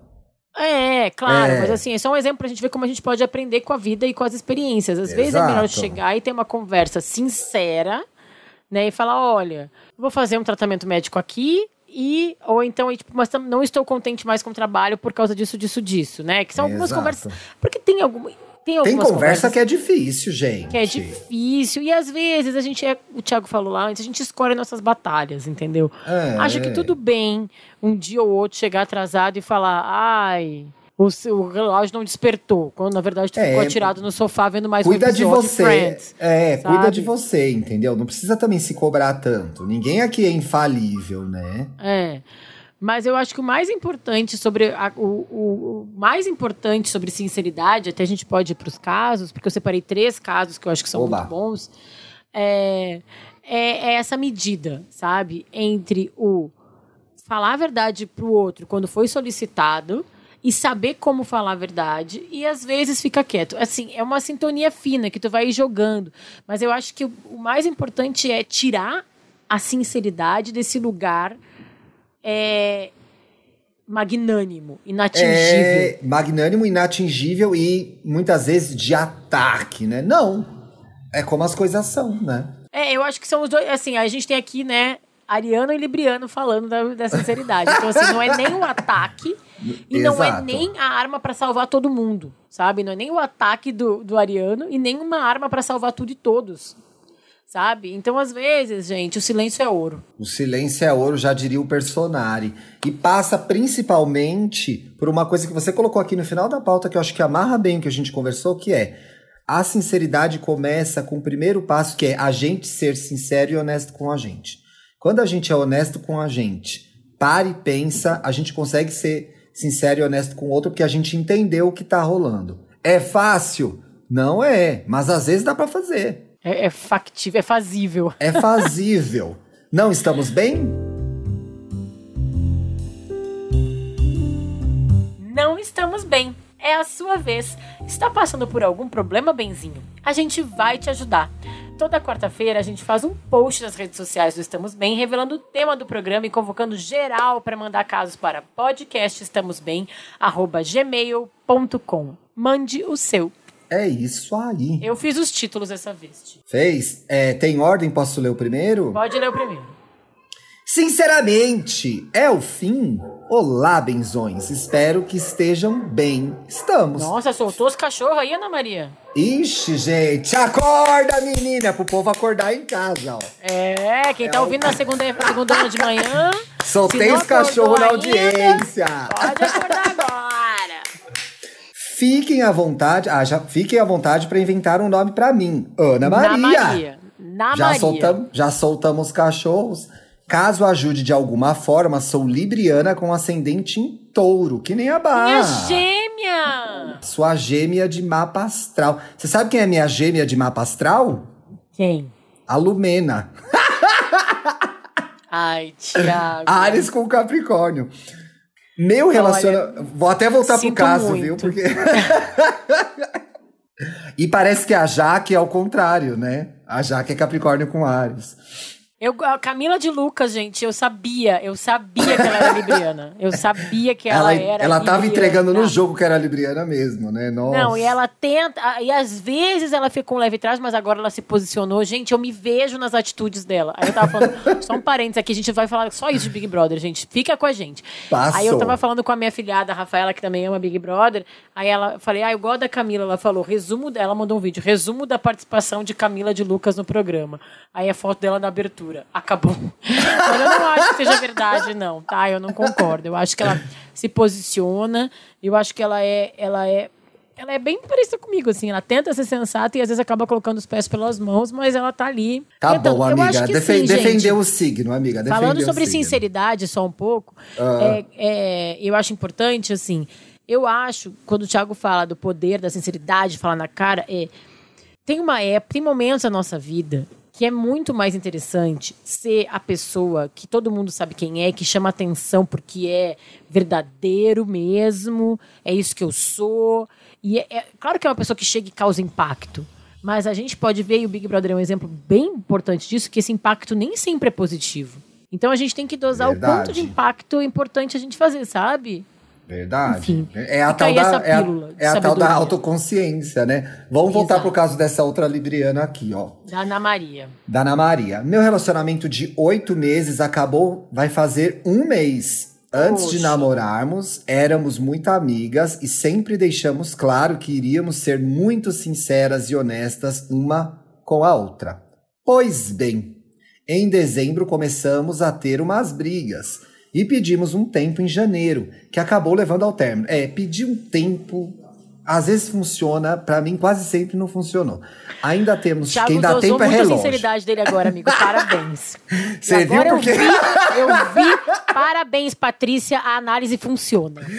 [SPEAKER 1] É, claro,
[SPEAKER 2] É.
[SPEAKER 1] mas assim, é só um exemplo pra gente ver como a gente pode aprender com a vida e com as experiências. Às vezes é melhor
[SPEAKER 2] Exato.
[SPEAKER 1] chegar e ter uma conversa sincera, né? E falar, olha, vou fazer um tratamento médico aqui e ou então, e, tipo, mas não estou contente mais com o trabalho por causa disso, disso, disso, né? Que são algumas
[SPEAKER 2] Exato.
[SPEAKER 1] conversas. Porque tem alguma tem
[SPEAKER 2] Tem conversa que é difícil, gente.
[SPEAKER 1] que é difícil e às vezes a gente é, o Thiago falou lá antes, a gente escolhe nossas batalhas, entendeu?
[SPEAKER 2] É.
[SPEAKER 1] Acho que tudo bem um dia ou outro chegar atrasado e falar, ai, o, seu, o relógio não despertou, quando na verdade tu
[SPEAKER 2] É,
[SPEAKER 1] ficou atirado no sofá vendo mais
[SPEAKER 2] Cuida
[SPEAKER 1] um
[SPEAKER 2] de
[SPEAKER 1] episódio
[SPEAKER 2] você.
[SPEAKER 1] Friends.
[SPEAKER 2] é,
[SPEAKER 1] sabe?
[SPEAKER 2] cuida de você, entendeu? Não precisa também se cobrar tanto. Ninguém aqui é infalível, né?
[SPEAKER 1] É. Mas eu acho que o mais importante sobre a- o, o- o mais importante sobre sinceridade, até a gente pode ir para os casos, porque eu separei três casos que eu acho que são
[SPEAKER 2] Oba.
[SPEAKER 1] muito bons. É, é, é essa medida, sabe? Entre o falar a verdade para o outro quando foi solicitado e saber como falar a verdade e às vezes fica quieto. Assim, é uma sintonia fina que tu vai jogando, mas eu acho que o, o mais importante é tirar a sinceridade desse lugar é magnânimo, inatingível.
[SPEAKER 2] É magnânimo, inatingível e muitas vezes de ataque, né? Não. É como as coisas são, né?
[SPEAKER 1] É, eu acho que são os dois. Assim, a gente tem aqui, né, Ariano e Libriano falando da, da sinceridade. Então, assim, não é nem um ataque e não é
[SPEAKER 2] Exato.
[SPEAKER 1] nem a arma pra salvar todo mundo, sabe? Não é nem o ataque do, do Ariano e nem uma arma pra salvar tudo e todos, sabe? Então, às vezes, gente, o silêncio é ouro.
[SPEAKER 2] O silêncio é ouro, já diria o personagem. E passa principalmente por uma coisa que você colocou aqui no final da pauta, que eu acho que amarra bem o que a gente conversou, que é a sinceridade começa com o primeiro passo, que é a gente ser sincero e honesto com a gente. Quando a gente é honesto com a gente, para e pensa, a gente consegue ser sincero e honesto com o outro, porque a gente entendeu o que tá rolando. É fácil? Não é, mas às vezes dá para fazer.
[SPEAKER 1] É, é factível, é fazível.
[SPEAKER 2] É fazível. Não estamos bem?
[SPEAKER 1] Não estamos bem. É a sua vez. Está passando por algum problema, Benzinho? A gente vai te ajudar. Toda quarta-feira a gente faz um post nas redes sociais do Estamos Bem, revelando o tema do programa e convocando geral para mandar casos para podcastestamosbem@gmail.com. Mande o seu.
[SPEAKER 2] É isso aí.
[SPEAKER 1] Eu fiz os títulos dessa vez. Ti.
[SPEAKER 2] Fez? É, tem ordem? Posso ler o primeiro?
[SPEAKER 1] Pode ler o primeiro.
[SPEAKER 2] Sinceramente, é o fim? Olá, benzões. Espero que estejam bem. Estamos.
[SPEAKER 1] Nossa, soltou os cachorros aí, Ana Maria.
[SPEAKER 2] Ixi, gente. Acorda, menina. É pro povo acordar em casa, ó.
[SPEAKER 1] É, quem tá ouvindo na segunda, segunda de manhã. (laughs)
[SPEAKER 2] Soltei os cachorros na
[SPEAKER 1] acordou ainda,
[SPEAKER 2] audiência.
[SPEAKER 1] Pode acordar agora.
[SPEAKER 2] Fiquem à vontade. Ah, já fiquem à vontade para inventar um nome para mim. Ana Maria.
[SPEAKER 1] Na Maria. Na
[SPEAKER 2] já
[SPEAKER 1] Maria.
[SPEAKER 2] soltamos, já soltamos os cachorros. Caso ajude de alguma forma, sou libriana com ascendente em touro, que nem a Bá.
[SPEAKER 1] Minha gêmea!
[SPEAKER 2] Sua gêmea de mapa astral. Você sabe quem é minha gêmea de mapa astral?
[SPEAKER 1] Quem?
[SPEAKER 2] A Lumena. (laughs)
[SPEAKER 1] Ai, Thiago.
[SPEAKER 2] Ares com Capricórnio. Meu relacionamento. Vou até voltar pro caso,
[SPEAKER 1] muito.
[SPEAKER 2] viu? Porque. (laughs) e parece que a Jaque é ao contrário, né? A Jaque é Capricórnio com Ares.
[SPEAKER 1] Eu, a Camila de Lucas, gente, eu sabia, eu sabia que ela era libriana. Eu sabia que ela,
[SPEAKER 2] Ela,
[SPEAKER 1] era
[SPEAKER 2] ela tava
[SPEAKER 1] libriana.
[SPEAKER 2] entregando no jogo que era libriana mesmo, né? Nossa.
[SPEAKER 1] Não, e ela tenta. E às vezes ela fica com leve trás, mas agora ela se posicionou. Gente, eu me vejo nas atitudes dela. Aí eu tava falando, (laughs) só um parênteses aqui, a gente vai falar só isso de Big Brother, gente. Fica com a gente.
[SPEAKER 2] Passou.
[SPEAKER 1] Aí eu tava falando com a minha filhada, a Rafaela, que também ama Big Brother. Aí ela falei, ah, eu gosto da Camila. Ela falou, resumo. Ela mandou um vídeo, resumo da participação de Camila de Lucas no programa. Aí a foto dela na abertura. Acabou. Mas eu não acho que seja verdade, não, tá? Eu não concordo. Eu acho que ela se posiciona. Eu acho que ela é. Ela é ela é bem parecida comigo, assim. Ela tenta ser sensata e às vezes acaba colocando os pés pelas mãos, mas ela tá ali.
[SPEAKER 2] Tá
[SPEAKER 1] tentando.
[SPEAKER 2] bom, amiga. Defen-
[SPEAKER 1] sim,
[SPEAKER 2] defendeu o signo, amiga.
[SPEAKER 1] Falando
[SPEAKER 2] defendeu
[SPEAKER 1] sobre
[SPEAKER 2] o signo.
[SPEAKER 1] sinceridade só um pouco,
[SPEAKER 2] Ah.
[SPEAKER 1] é, é, eu acho importante, assim, eu acho, quando o Thiago fala do poder da sinceridade, falar na cara, é, tem uma época, tem momentos da nossa vida que é muito mais interessante ser a pessoa que todo mundo sabe quem é, que chama atenção porque é verdadeiro mesmo, é isso que eu sou. E é, é- claro que é uma pessoa que chega e causa impacto. Mas a gente pode ver, e o Big Brother é um exemplo bem importante disso, que esse impacto nem sempre é positivo. Então a gente tem que dosar o
[SPEAKER 2] Verdade.
[SPEAKER 1] quanto de impacto é importante a gente fazer, sabe?
[SPEAKER 2] Verdade.
[SPEAKER 1] Enfim,
[SPEAKER 2] é a tal da, é a,
[SPEAKER 1] de
[SPEAKER 2] é a tal da autoconsciência, né? Vamos voltar
[SPEAKER 1] Exato.
[SPEAKER 2] pro caso dessa outra libriana aqui, ó.
[SPEAKER 1] Da Ana Maria.
[SPEAKER 2] Da Ana Maria. Meu relacionamento de oito meses acabou, vai fazer um mês. Antes de
[SPEAKER 1] Poxa.
[SPEAKER 2] namorarmos, éramos muito amigas e sempre deixamos claro que iríamos ser muito sinceras e honestas uma com a outra. Pois bem, em dezembro começamos a ter umas brigas e pedimos um tempo em janeiro, que acabou levando ao término. É, pedir um tempo às vezes funciona, pra mim quase sempre não funcionou. Ainda temos
[SPEAKER 1] Thiago
[SPEAKER 2] quem dá tempo é relógio.
[SPEAKER 1] sinceridade dele agora, amigo. (laughs) Parabéns.
[SPEAKER 2] Você
[SPEAKER 1] E agora
[SPEAKER 2] viu porque-
[SPEAKER 1] eu vi, eu vi. Parabéns, Patrícia. A análise funciona. (laughs)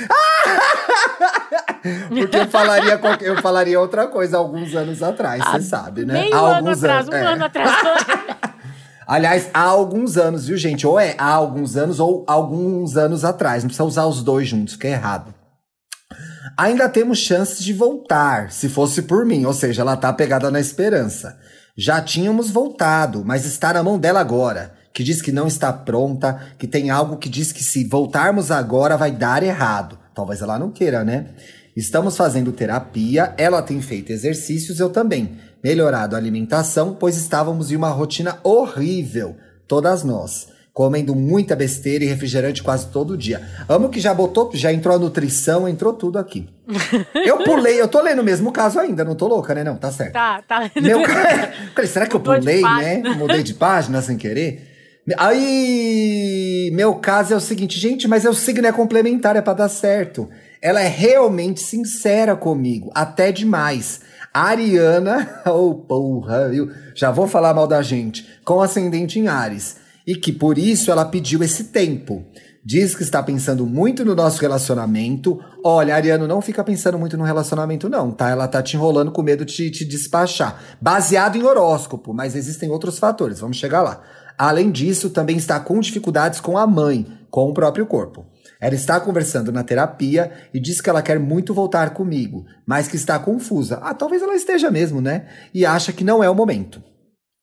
[SPEAKER 2] Porque eu falaria, eu falaria outra coisa alguns anos atrás, você sabe, né?
[SPEAKER 1] Meio
[SPEAKER 2] há
[SPEAKER 1] ano
[SPEAKER 2] alguns
[SPEAKER 1] atrás, um
[SPEAKER 2] é.
[SPEAKER 1] ano atrás. (laughs)
[SPEAKER 2] Aliás, há alguns anos, viu, gente? Ou é há alguns anos ou alguns anos atrás. Não precisa usar os dois juntos, que é errado. Ainda temos chances de voltar, se fosse por mim, ou seja, ela tá pegada na esperança. Já tínhamos voltado, mas está na mão dela agora, que diz que não está pronta, que tem algo que diz que se voltarmos agora vai dar errado. Talvez ela não queira, né? Estamos fazendo terapia, ela tem feito exercícios, eu também. Melhorado a alimentação, pois estávamos em uma rotina horrível, todas nós comendo muita besteira e refrigerante quase todo dia. Amo que já botou, já entrou a nutrição, entrou tudo aqui. (laughs) Eu pulei, eu tô lendo o mesmo caso ainda, não tô louca, né? Não, tá certo.
[SPEAKER 1] tá, tá.
[SPEAKER 2] Meu (laughs) Falei, será que eu
[SPEAKER 1] Mudou
[SPEAKER 2] pulei, né? Mudei de página sem querer? Aí, meu caso é o seguinte, gente, mas é o signo é complementar, é pra dar certo. Ela é realmente sincera comigo, até demais. Ariana, (laughs) oh porra, viu? Já vou falar mal da gente, com ascendente em Ares. E que por isso ela pediu esse tempo. Diz que está pensando muito no nosso relacionamento. Olha, Ariano, não fica pensando muito no relacionamento, não, tá? Ela tá te enrolando com medo de te despachar. Baseado em horóscopo, mas existem outros fatores, vamos chegar lá. Além disso, também está com dificuldades com a mãe, com o próprio corpo. Ela está conversando na terapia e diz que ela quer muito voltar comigo, mas que está confusa. Ah, talvez ela esteja mesmo, né? E acha que não é o momento.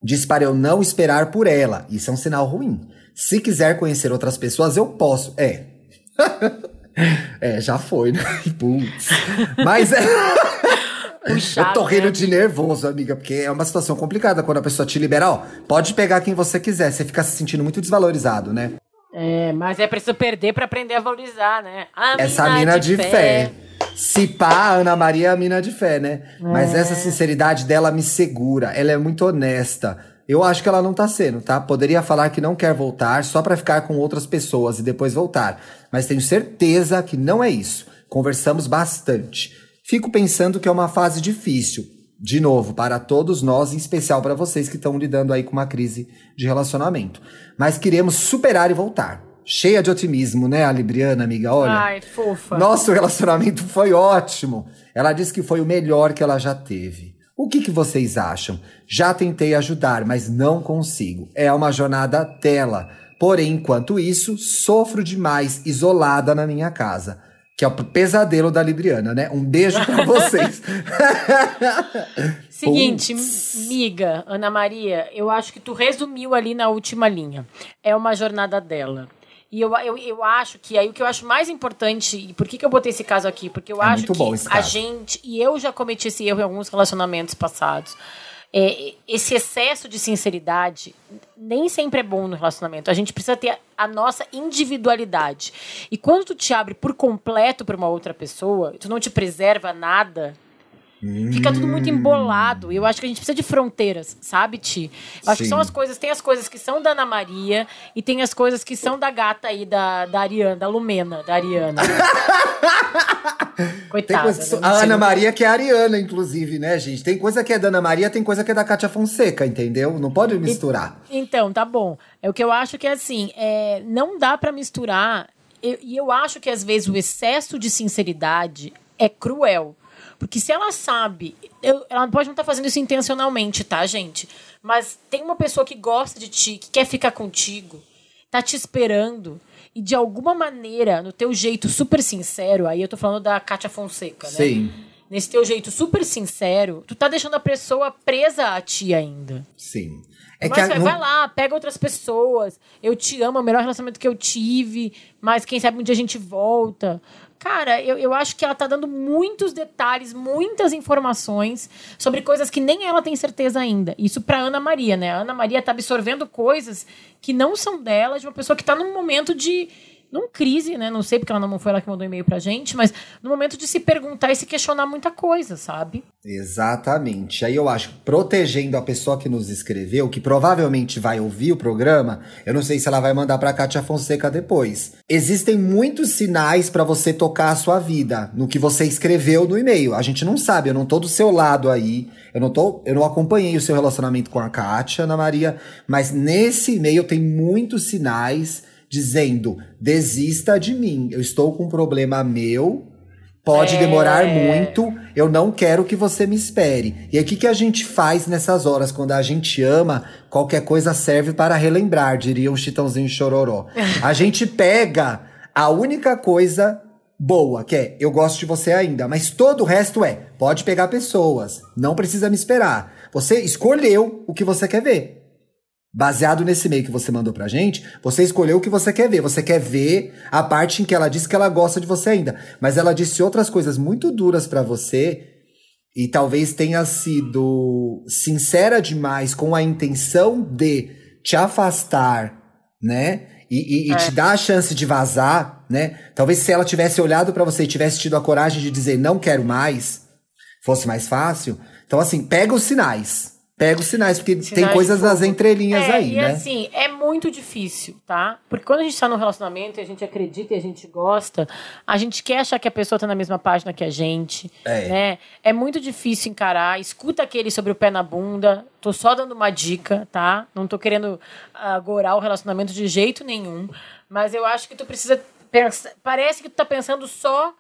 [SPEAKER 2] Diz para eu não esperar por ela. Isso é um sinal ruim. Se quiser conhecer outras pessoas, eu posso. É. (laughs) é, já foi, né? (laughs) Putz. Mas é. (laughs)
[SPEAKER 1] Puxado,
[SPEAKER 2] eu tô rindo
[SPEAKER 1] né?
[SPEAKER 2] de nervoso, amiga, porque é uma situação complicada quando a pessoa te libera. Ó, pode pegar quem você quiser. Você fica se sentindo muito desvalorizado, né?
[SPEAKER 1] É, mas é preciso perder pra aprender a valorizar, né? A
[SPEAKER 2] Essa mina de, fé. Se pá, a Ana Maria é a mina de fé, né? Mas essa sinceridade dela me segura. Ela é muito honesta. Eu acho que ela não tá sendo, tá? Poderia falar que não quer voltar só pra ficar com outras pessoas e depois voltar. Mas tenho certeza que não é isso. Conversamos bastante. Fico pensando que é uma fase difícil. De novo, para todos nós, em especial para vocês que estão lidando aí com uma crise de relacionamento. Mas queremos superar e voltar. Cheia de otimismo, né, a Libriana, amiga? Olha.
[SPEAKER 1] Ai, fofa.
[SPEAKER 2] Nosso relacionamento foi ótimo. Ela disse que foi o melhor que ela já teve. O que, que vocês acham? Já tentei ajudar, mas não consigo. É uma jornada dela. Porém, enquanto isso, sofro demais isolada na minha casa. Que é o pesadelo da Libriana, né? Um beijo pra vocês. (laughs)
[SPEAKER 1] Seguinte, miga, Ana Maria, eu acho que tu resumiu ali na última linha. É uma jornada dela. E eu, eu, eu acho que aí o que eu acho mais importante, e por que, que eu botei esse caso aqui? Porque eu
[SPEAKER 2] É
[SPEAKER 1] acho que a gente, e eu já cometi esse erro em alguns relacionamentos passados. É, esse excesso de sinceridade nem sempre é bom no relacionamento. A gente precisa ter a nossa individualidade. E quando tu te abre por completo para uma outra pessoa, tu não te preserva nada, Fica tudo muito embolado. E eu acho que a gente precisa de fronteiras, sabe, Ti? Eu acho que
[SPEAKER 2] Sim.
[SPEAKER 1] são as coisas, tem as coisas que são da Ana Maria e tem as coisas que são da gata aí, da, da Ariana, da Lumena, da Ariana. (laughs) Coitada.
[SPEAKER 2] coisa que
[SPEAKER 1] né?
[SPEAKER 2] a Ana Maria que é a Ariana, inclusive, né, gente? Tem coisa que é da Ana Maria, tem coisa que é da Cátia Fonseca, entendeu? Não pode misturar.
[SPEAKER 1] Então, tá bom. É o que eu acho que é assim, é, não dá pra misturar. Eu- E eu, acho que às vezes o excesso de sinceridade é cruel. Porque se ela sabe, eu- ela pode não estar fazendo isso intencionalmente, tá, gente? Mas tem uma pessoa que gosta de ti, que quer ficar contigo, tá te esperando. E de alguma maneira, no teu jeito super sincero, aí eu tô falando da Kátia Fonseca, né?
[SPEAKER 2] Sim,
[SPEAKER 1] Nesse teu jeito super sincero, tu tá deixando a pessoa presa a ti ainda.
[SPEAKER 2] sim. É
[SPEAKER 1] mas
[SPEAKER 2] que a-
[SPEAKER 1] vai,
[SPEAKER 2] não-
[SPEAKER 1] vai lá, pega outras pessoas. Eu te amo, é o melhor relacionamento que eu tive. Mas quem sabe um dia a gente volta. Cara, eu, eu acho que ela tá dando muitos detalhes, muitas informações sobre coisas que nem ela tem certeza ainda. Isso pra Ana Maria, né? A Ana Maria tá absorvendo coisas que não são dela, de uma pessoa que tá num momento de. Num crise, né? Não sei porque ela não foi ela que mandou e-mail pra gente, mas no momento de se perguntar e se questionar muita coisa, sabe?
[SPEAKER 2] Exatamente. Aí eu acho protegendo a pessoa que nos escreveu, que provavelmente vai ouvir o programa, eu não sei se ela vai mandar pra Cátia Fonseca depois. Existem muitos sinais pra você tocar a sua vida no que você escreveu no e-mail. A gente não sabe, eu não tô do seu lado aí. Eu não tô, eu não acompanhei o seu relacionamento com a Kátia, Ana Maria, mas nesse e-mail tem muitos sinais dizendo: desista de mim. Eu estou com um problema meu. Pode
[SPEAKER 1] É.
[SPEAKER 2] demorar muito, eu não quero que você me espere. E aí, o que, que a gente faz nessas horas? Quando a gente ama, qualquer coisa serve para relembrar, diria um chitãozinho chororó. (laughs) A gente pega a única coisa boa, que é eu gosto de você ainda, mas todo o resto é pode pegar pessoas, não precisa me esperar. Você escolheu o que você quer ver. Baseado nesse e-mail que você mandou pra gente, você escolheu o que você quer ver. Você quer ver a parte em que ela disse que ela gosta de você ainda. Mas ela disse outras coisas muito duras pra você e talvez tenha sido sincera demais com a intenção de te afastar, né? E, e- e te dar a chance de vazar, né? Talvez se ela tivesse olhado pra você e tivesse tido a coragem de dizer não quero mais, fosse mais fácil. Então, assim, pega os sinais. Pega os sinais, porque tem
[SPEAKER 1] Sinais de
[SPEAKER 2] coisas nas entrelinhas
[SPEAKER 1] é,
[SPEAKER 2] aí,
[SPEAKER 1] e
[SPEAKER 2] né?
[SPEAKER 1] assim, é muito difícil, tá? Porque quando a gente tá num relacionamento e a gente acredita e a gente gosta, a gente quer achar que a pessoa tá na mesma página que a gente,
[SPEAKER 2] É.
[SPEAKER 1] né? É muito difícil encarar. Escuta aquele sobre o pé na bunda. Tô só dando uma dica, tá? Não tô querendo agorar o relacionamento de jeito nenhum. Mas eu acho que tu precisa pensar... Parece que tu tá pensando só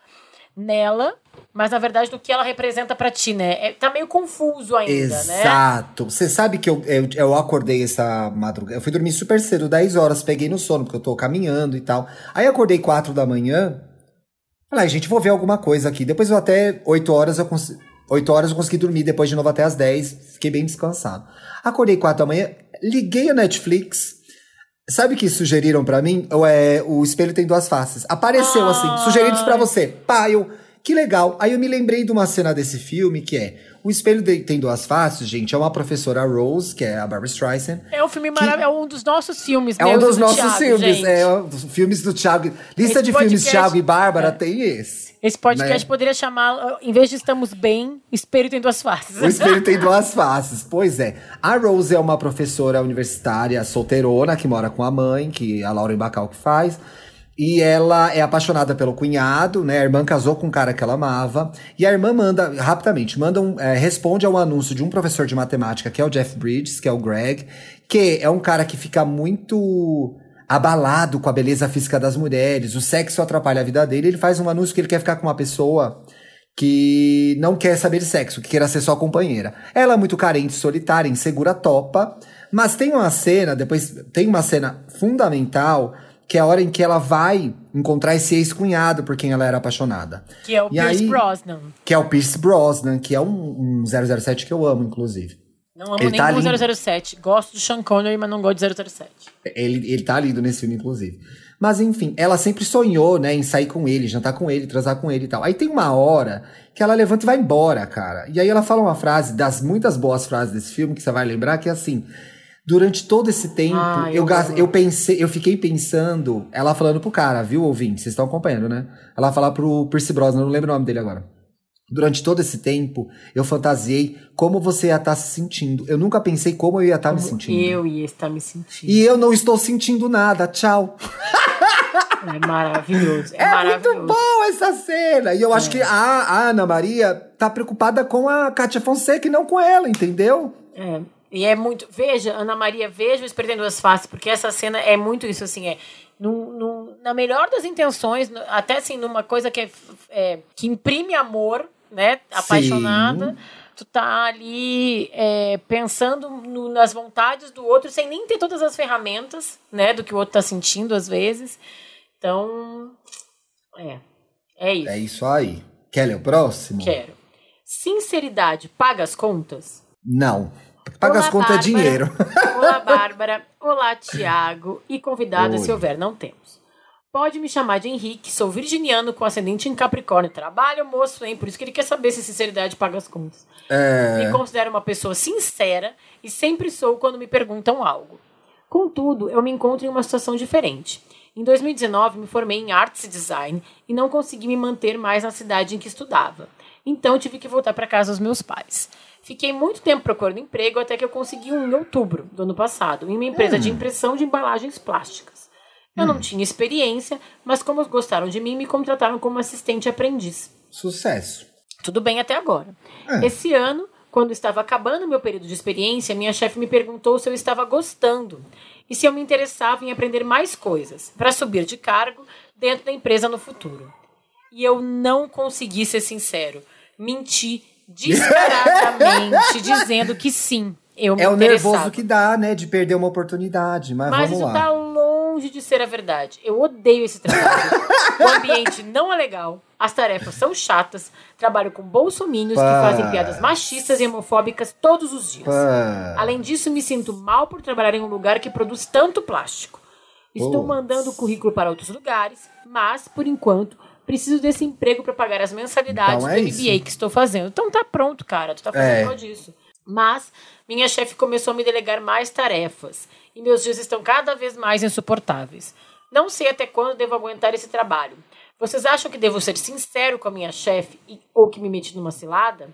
[SPEAKER 1] nela, mas na verdade no que ela representa pra ti, né? É, tá meio confuso ainda, né?
[SPEAKER 2] Exato. Você sabe que eu, eu, eu acordei essa madrugada. Eu fui dormir super cedo, 10 horas, peguei no sono, porque eu tô caminhando e tal. Aí acordei 4 da manhã. Falei, "Ai, gente, vou ver alguma coisa aqui. Depois eu até 8 horas eu consegui. 8 horas eu consegui dormir, depois de novo até as 10, fiquei bem descansado. Acordei 4 da manhã, liguei a Netflix. Sabe o que sugeriram pra mim? Ou é o espelho tem duas faces. Apareceu
[SPEAKER 1] Ai.
[SPEAKER 2] assim, sugeridos pra você. Pá, eu, que legal. Aí eu me lembrei de uma cena desse filme que é o espelho de- tem duas faces, gente. É uma professora Rose, que é a Barbara Streisand.
[SPEAKER 1] É um filme maravilhoso, é um dos nossos filmes,
[SPEAKER 2] É um dos
[SPEAKER 1] do
[SPEAKER 2] nossos
[SPEAKER 1] Thiago,
[SPEAKER 2] filmes,
[SPEAKER 1] gente.
[SPEAKER 2] é um dos filmes do Thiago. Lista
[SPEAKER 1] Esse
[SPEAKER 2] de filmes
[SPEAKER 1] podcast-
[SPEAKER 2] Thiago e Bárbara
[SPEAKER 1] é.
[SPEAKER 2] tem esse.
[SPEAKER 1] Esse podcast
[SPEAKER 2] né?
[SPEAKER 1] poderia chamar, em vez de Estamos Bem, Espírito em Duas Faces.
[SPEAKER 2] O espelho tem (laughs) duas faces. Pois é. A Rose é uma professora universitária solteirona que mora com a mãe, que a Lauren Bacall que faz. E ela é apaixonada pelo cunhado, né? A irmã casou com um cara que ela amava. E a irmã manda, rapidamente, manda um, é, responde ao anúncio de um professor de matemática, que é o Jeff Bridges, que é o Greg, que é um cara que fica muito abalado com a beleza física das mulheres, o sexo atrapalha a vida dele. Ele faz um anúncio que ele quer ficar com uma pessoa que não quer saber de sexo, que queira ser só companheira. Ela é muito carente, solitária, insegura, topa. Mas tem uma cena, depois tem uma cena fundamental, que é a hora em que ela vai encontrar esse ex-cunhado por quem ela era apaixonada.
[SPEAKER 1] Que é o
[SPEAKER 2] E
[SPEAKER 1] Pierce
[SPEAKER 2] aí-
[SPEAKER 1] Brosnan.
[SPEAKER 2] Que é o Pierce Brosnan, que é um, um 007 que eu amo, inclusive.
[SPEAKER 1] Não amo
[SPEAKER 2] Ele
[SPEAKER 1] nem
[SPEAKER 2] tá
[SPEAKER 1] o
[SPEAKER 2] lindo.
[SPEAKER 1] 007. Gosto do Sean Connery, mas não gosto de 007.
[SPEAKER 2] Ele, ele tá lindo nesse filme, inclusive. Mas enfim, ela sempre sonhou, né, em sair com ele, jantar com ele, transar com ele e tal. Aí tem uma hora que ela levanta e vai embora, cara. E aí ela fala uma frase, das muitas boas frases desse filme, que você vai lembrar, que é assim. Durante todo esse tempo,
[SPEAKER 1] Ah,
[SPEAKER 2] eu,
[SPEAKER 1] eu
[SPEAKER 2] eu pensei, eu fiquei pensando, ela falando pro cara, viu, ouvinte? Vocês estão acompanhando, né? Ela fala pro Percy Brosnan, não lembro o nome dele agora. Durante todo esse tempo, eu fantasiei como você ia estar se sentindo. Eu nunca pensei como eu ia estar me
[SPEAKER 1] Como
[SPEAKER 2] sentindo.
[SPEAKER 1] eu ia estar me sentindo.
[SPEAKER 2] E eu não estou sentindo nada. Tchau.
[SPEAKER 1] É maravilhoso. É, (laughs)
[SPEAKER 2] É
[SPEAKER 1] maravilhoso.
[SPEAKER 2] muito bom essa cena. E eu acho que a, a Ana Maria tá preocupada com a Kátia Fonseca e não com ela, entendeu?
[SPEAKER 1] É. E é muito. Veja, Ana Maria, veja o em Duas Faces, porque essa cena é muito isso, assim, é. No, no- na melhor das intenções, no- até assim, numa coisa que, é, é, que imprime amor, né? Apaixonada. Tu tá ali é, pensando no- nas vontades do outro, sem nem ter todas as ferramentas, né? Do que o outro tá sentindo, às vezes. Então. É. É isso.
[SPEAKER 2] É isso aí. Quer ler o próximo?
[SPEAKER 1] Quero. Sinceridade paga as contas?
[SPEAKER 2] Não. Paga
[SPEAKER 1] Olá,
[SPEAKER 2] as contas é dinheiro.
[SPEAKER 1] Olá, (laughs) Bárbara. Olá, Tiago. E convidada,
[SPEAKER 2] Oi.
[SPEAKER 1] se houver, não temos. Pode me chamar de Henrique, sou virginiano com ascendente em Capricórnio. Trabalho, moço, hein? Por isso que ele quer saber se sinceridade paga as contas.
[SPEAKER 2] É.
[SPEAKER 1] Me considero uma pessoa sincera e sempre sou quando me perguntam algo. Contudo, eu me encontro em uma situação diferente. Em 2019, me formei em Arts e Design e não consegui me manter mais na cidade em que estudava. Então, tive que voltar para casa dos meus pais. Fiquei muito tempo procurando emprego até que eu consegui um em outubro do ano passado, em uma empresa de impressão de embalagens plásticas. Eu não tinha experiência, mas como gostaram de mim, me contrataram como assistente aprendiz.
[SPEAKER 2] Sucesso.
[SPEAKER 1] Tudo bem até agora.
[SPEAKER 2] É.
[SPEAKER 1] Esse ano, quando estava acabando meu período de experiência, minha chefe me perguntou se eu estava gostando e se eu me interessava em aprender mais coisas para subir de cargo dentro da empresa no futuro. E eu não consegui ser sincero. Menti descaradamente (laughs) dizendo que sim, eu me
[SPEAKER 2] É o nervoso que dá, né? De perder uma oportunidade. Mas,
[SPEAKER 1] Mas
[SPEAKER 2] vamos
[SPEAKER 1] isso
[SPEAKER 2] lá.
[SPEAKER 1] tá longe de ser a verdade. Eu odeio esse trabalho. (laughs) o ambiente não é legal. As tarefas são chatas. Trabalho com bolsomínios que
[SPEAKER 2] Pá.
[SPEAKER 1] fazem piadas machistas e homofóbicas todos os dias.
[SPEAKER 2] Pá.
[SPEAKER 1] Além disso, me sinto mal por trabalhar em um lugar que produz tanto plástico. Estou mandando currículo para outros lugares, mas, por enquanto, preciso desse emprego para pagar as mensalidades
[SPEAKER 2] Então
[SPEAKER 1] do
[SPEAKER 2] é
[SPEAKER 1] MBA
[SPEAKER 2] isso.
[SPEAKER 1] que estou fazendo. Então tá pronto, cara. Tu tá fazendo
[SPEAKER 2] É.
[SPEAKER 1] disso. Mas minha chefe começou a me delegar mais tarefas e meus dias estão cada vez mais insuportáveis. Não sei até quando devo aguentar esse trabalho. Vocês acham que devo ser sincero com a minha chefe ou que me meti numa cilada?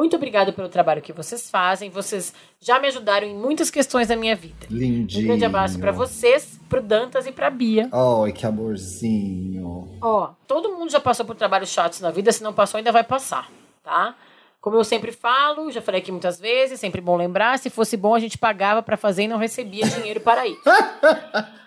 [SPEAKER 1] Muito obrigado pelo trabalho que vocês fazem. Vocês já me ajudaram em muitas questões da minha vida.
[SPEAKER 2] Lindinho.
[SPEAKER 1] Um grande abraço pra vocês, pro Dantas e pra Bia.
[SPEAKER 2] Ai, que amorzinho.
[SPEAKER 1] Ó, todo mundo já passou por trabalhos chatos na vida, se não passou, ainda vai passar, tá? Como eu sempre falo, já falei aqui muitas vezes, sempre bom lembrar, se fosse bom a gente pagava pra fazer e não recebia dinheiro para isso. (laughs)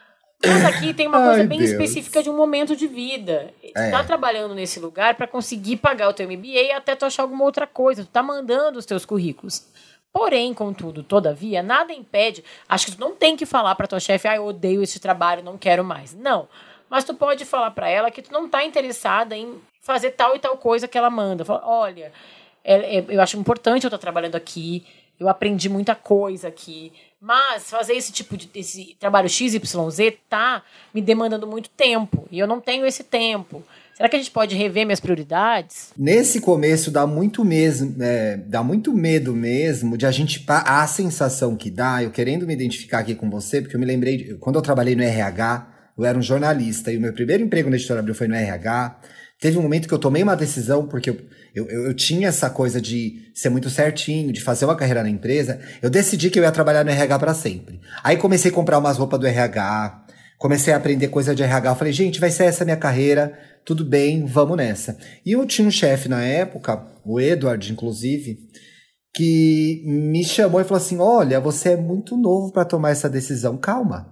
[SPEAKER 1] Mas aqui tem uma coisa
[SPEAKER 2] Ai,
[SPEAKER 1] bem
[SPEAKER 2] Deus.
[SPEAKER 1] específica de um momento de vida. Tu
[SPEAKER 2] É.
[SPEAKER 1] tá trabalhando nesse lugar pra conseguir pagar o teu MBA até tu achar alguma outra coisa. Tu tá mandando os teus currículos. Porém, contudo, todavia, nada impede. Acho que tu não tem que falar pra tua chefe, ah, eu odeio esse trabalho, não quero mais. Não. Mas tu pode falar pra ela que tu não tá interessada em fazer tal e tal coisa que ela manda. Fala, olha, é- é- eu acho importante eu estar trabalhando aqui, eu aprendi muita coisa aqui, mas fazer esse tipo de esse trabalho XYZ tá me demandando muito tempo e eu não tenho esse tempo. Será que a gente pode rever minhas prioridades?
[SPEAKER 2] Nesse começo dá muito mesmo, é, dá muito medo mesmo de a gente a sensação que dá, eu querendo me identificar aqui com você, porque eu me lembrei de, quando eu trabalhei no RH, eu era um jornalista e o meu primeiro emprego na editora Abril foi no RH. Teve um momento que eu tomei uma decisão porque eu, eu, eu, tinha essa coisa de ser muito certinho, de fazer uma carreira na empresa. Eu decidi que eu ia trabalhar no RH para sempre. Aí comecei a comprar umas roupas do RH, comecei a aprender coisa de RH. Eu falei, gente, vai ser essa a minha carreira, tudo bem, vamos nessa. E eu tinha um chefe na época, o Edward, inclusive, que me chamou e falou assim: Olha, você é muito novo para tomar essa decisão, calma.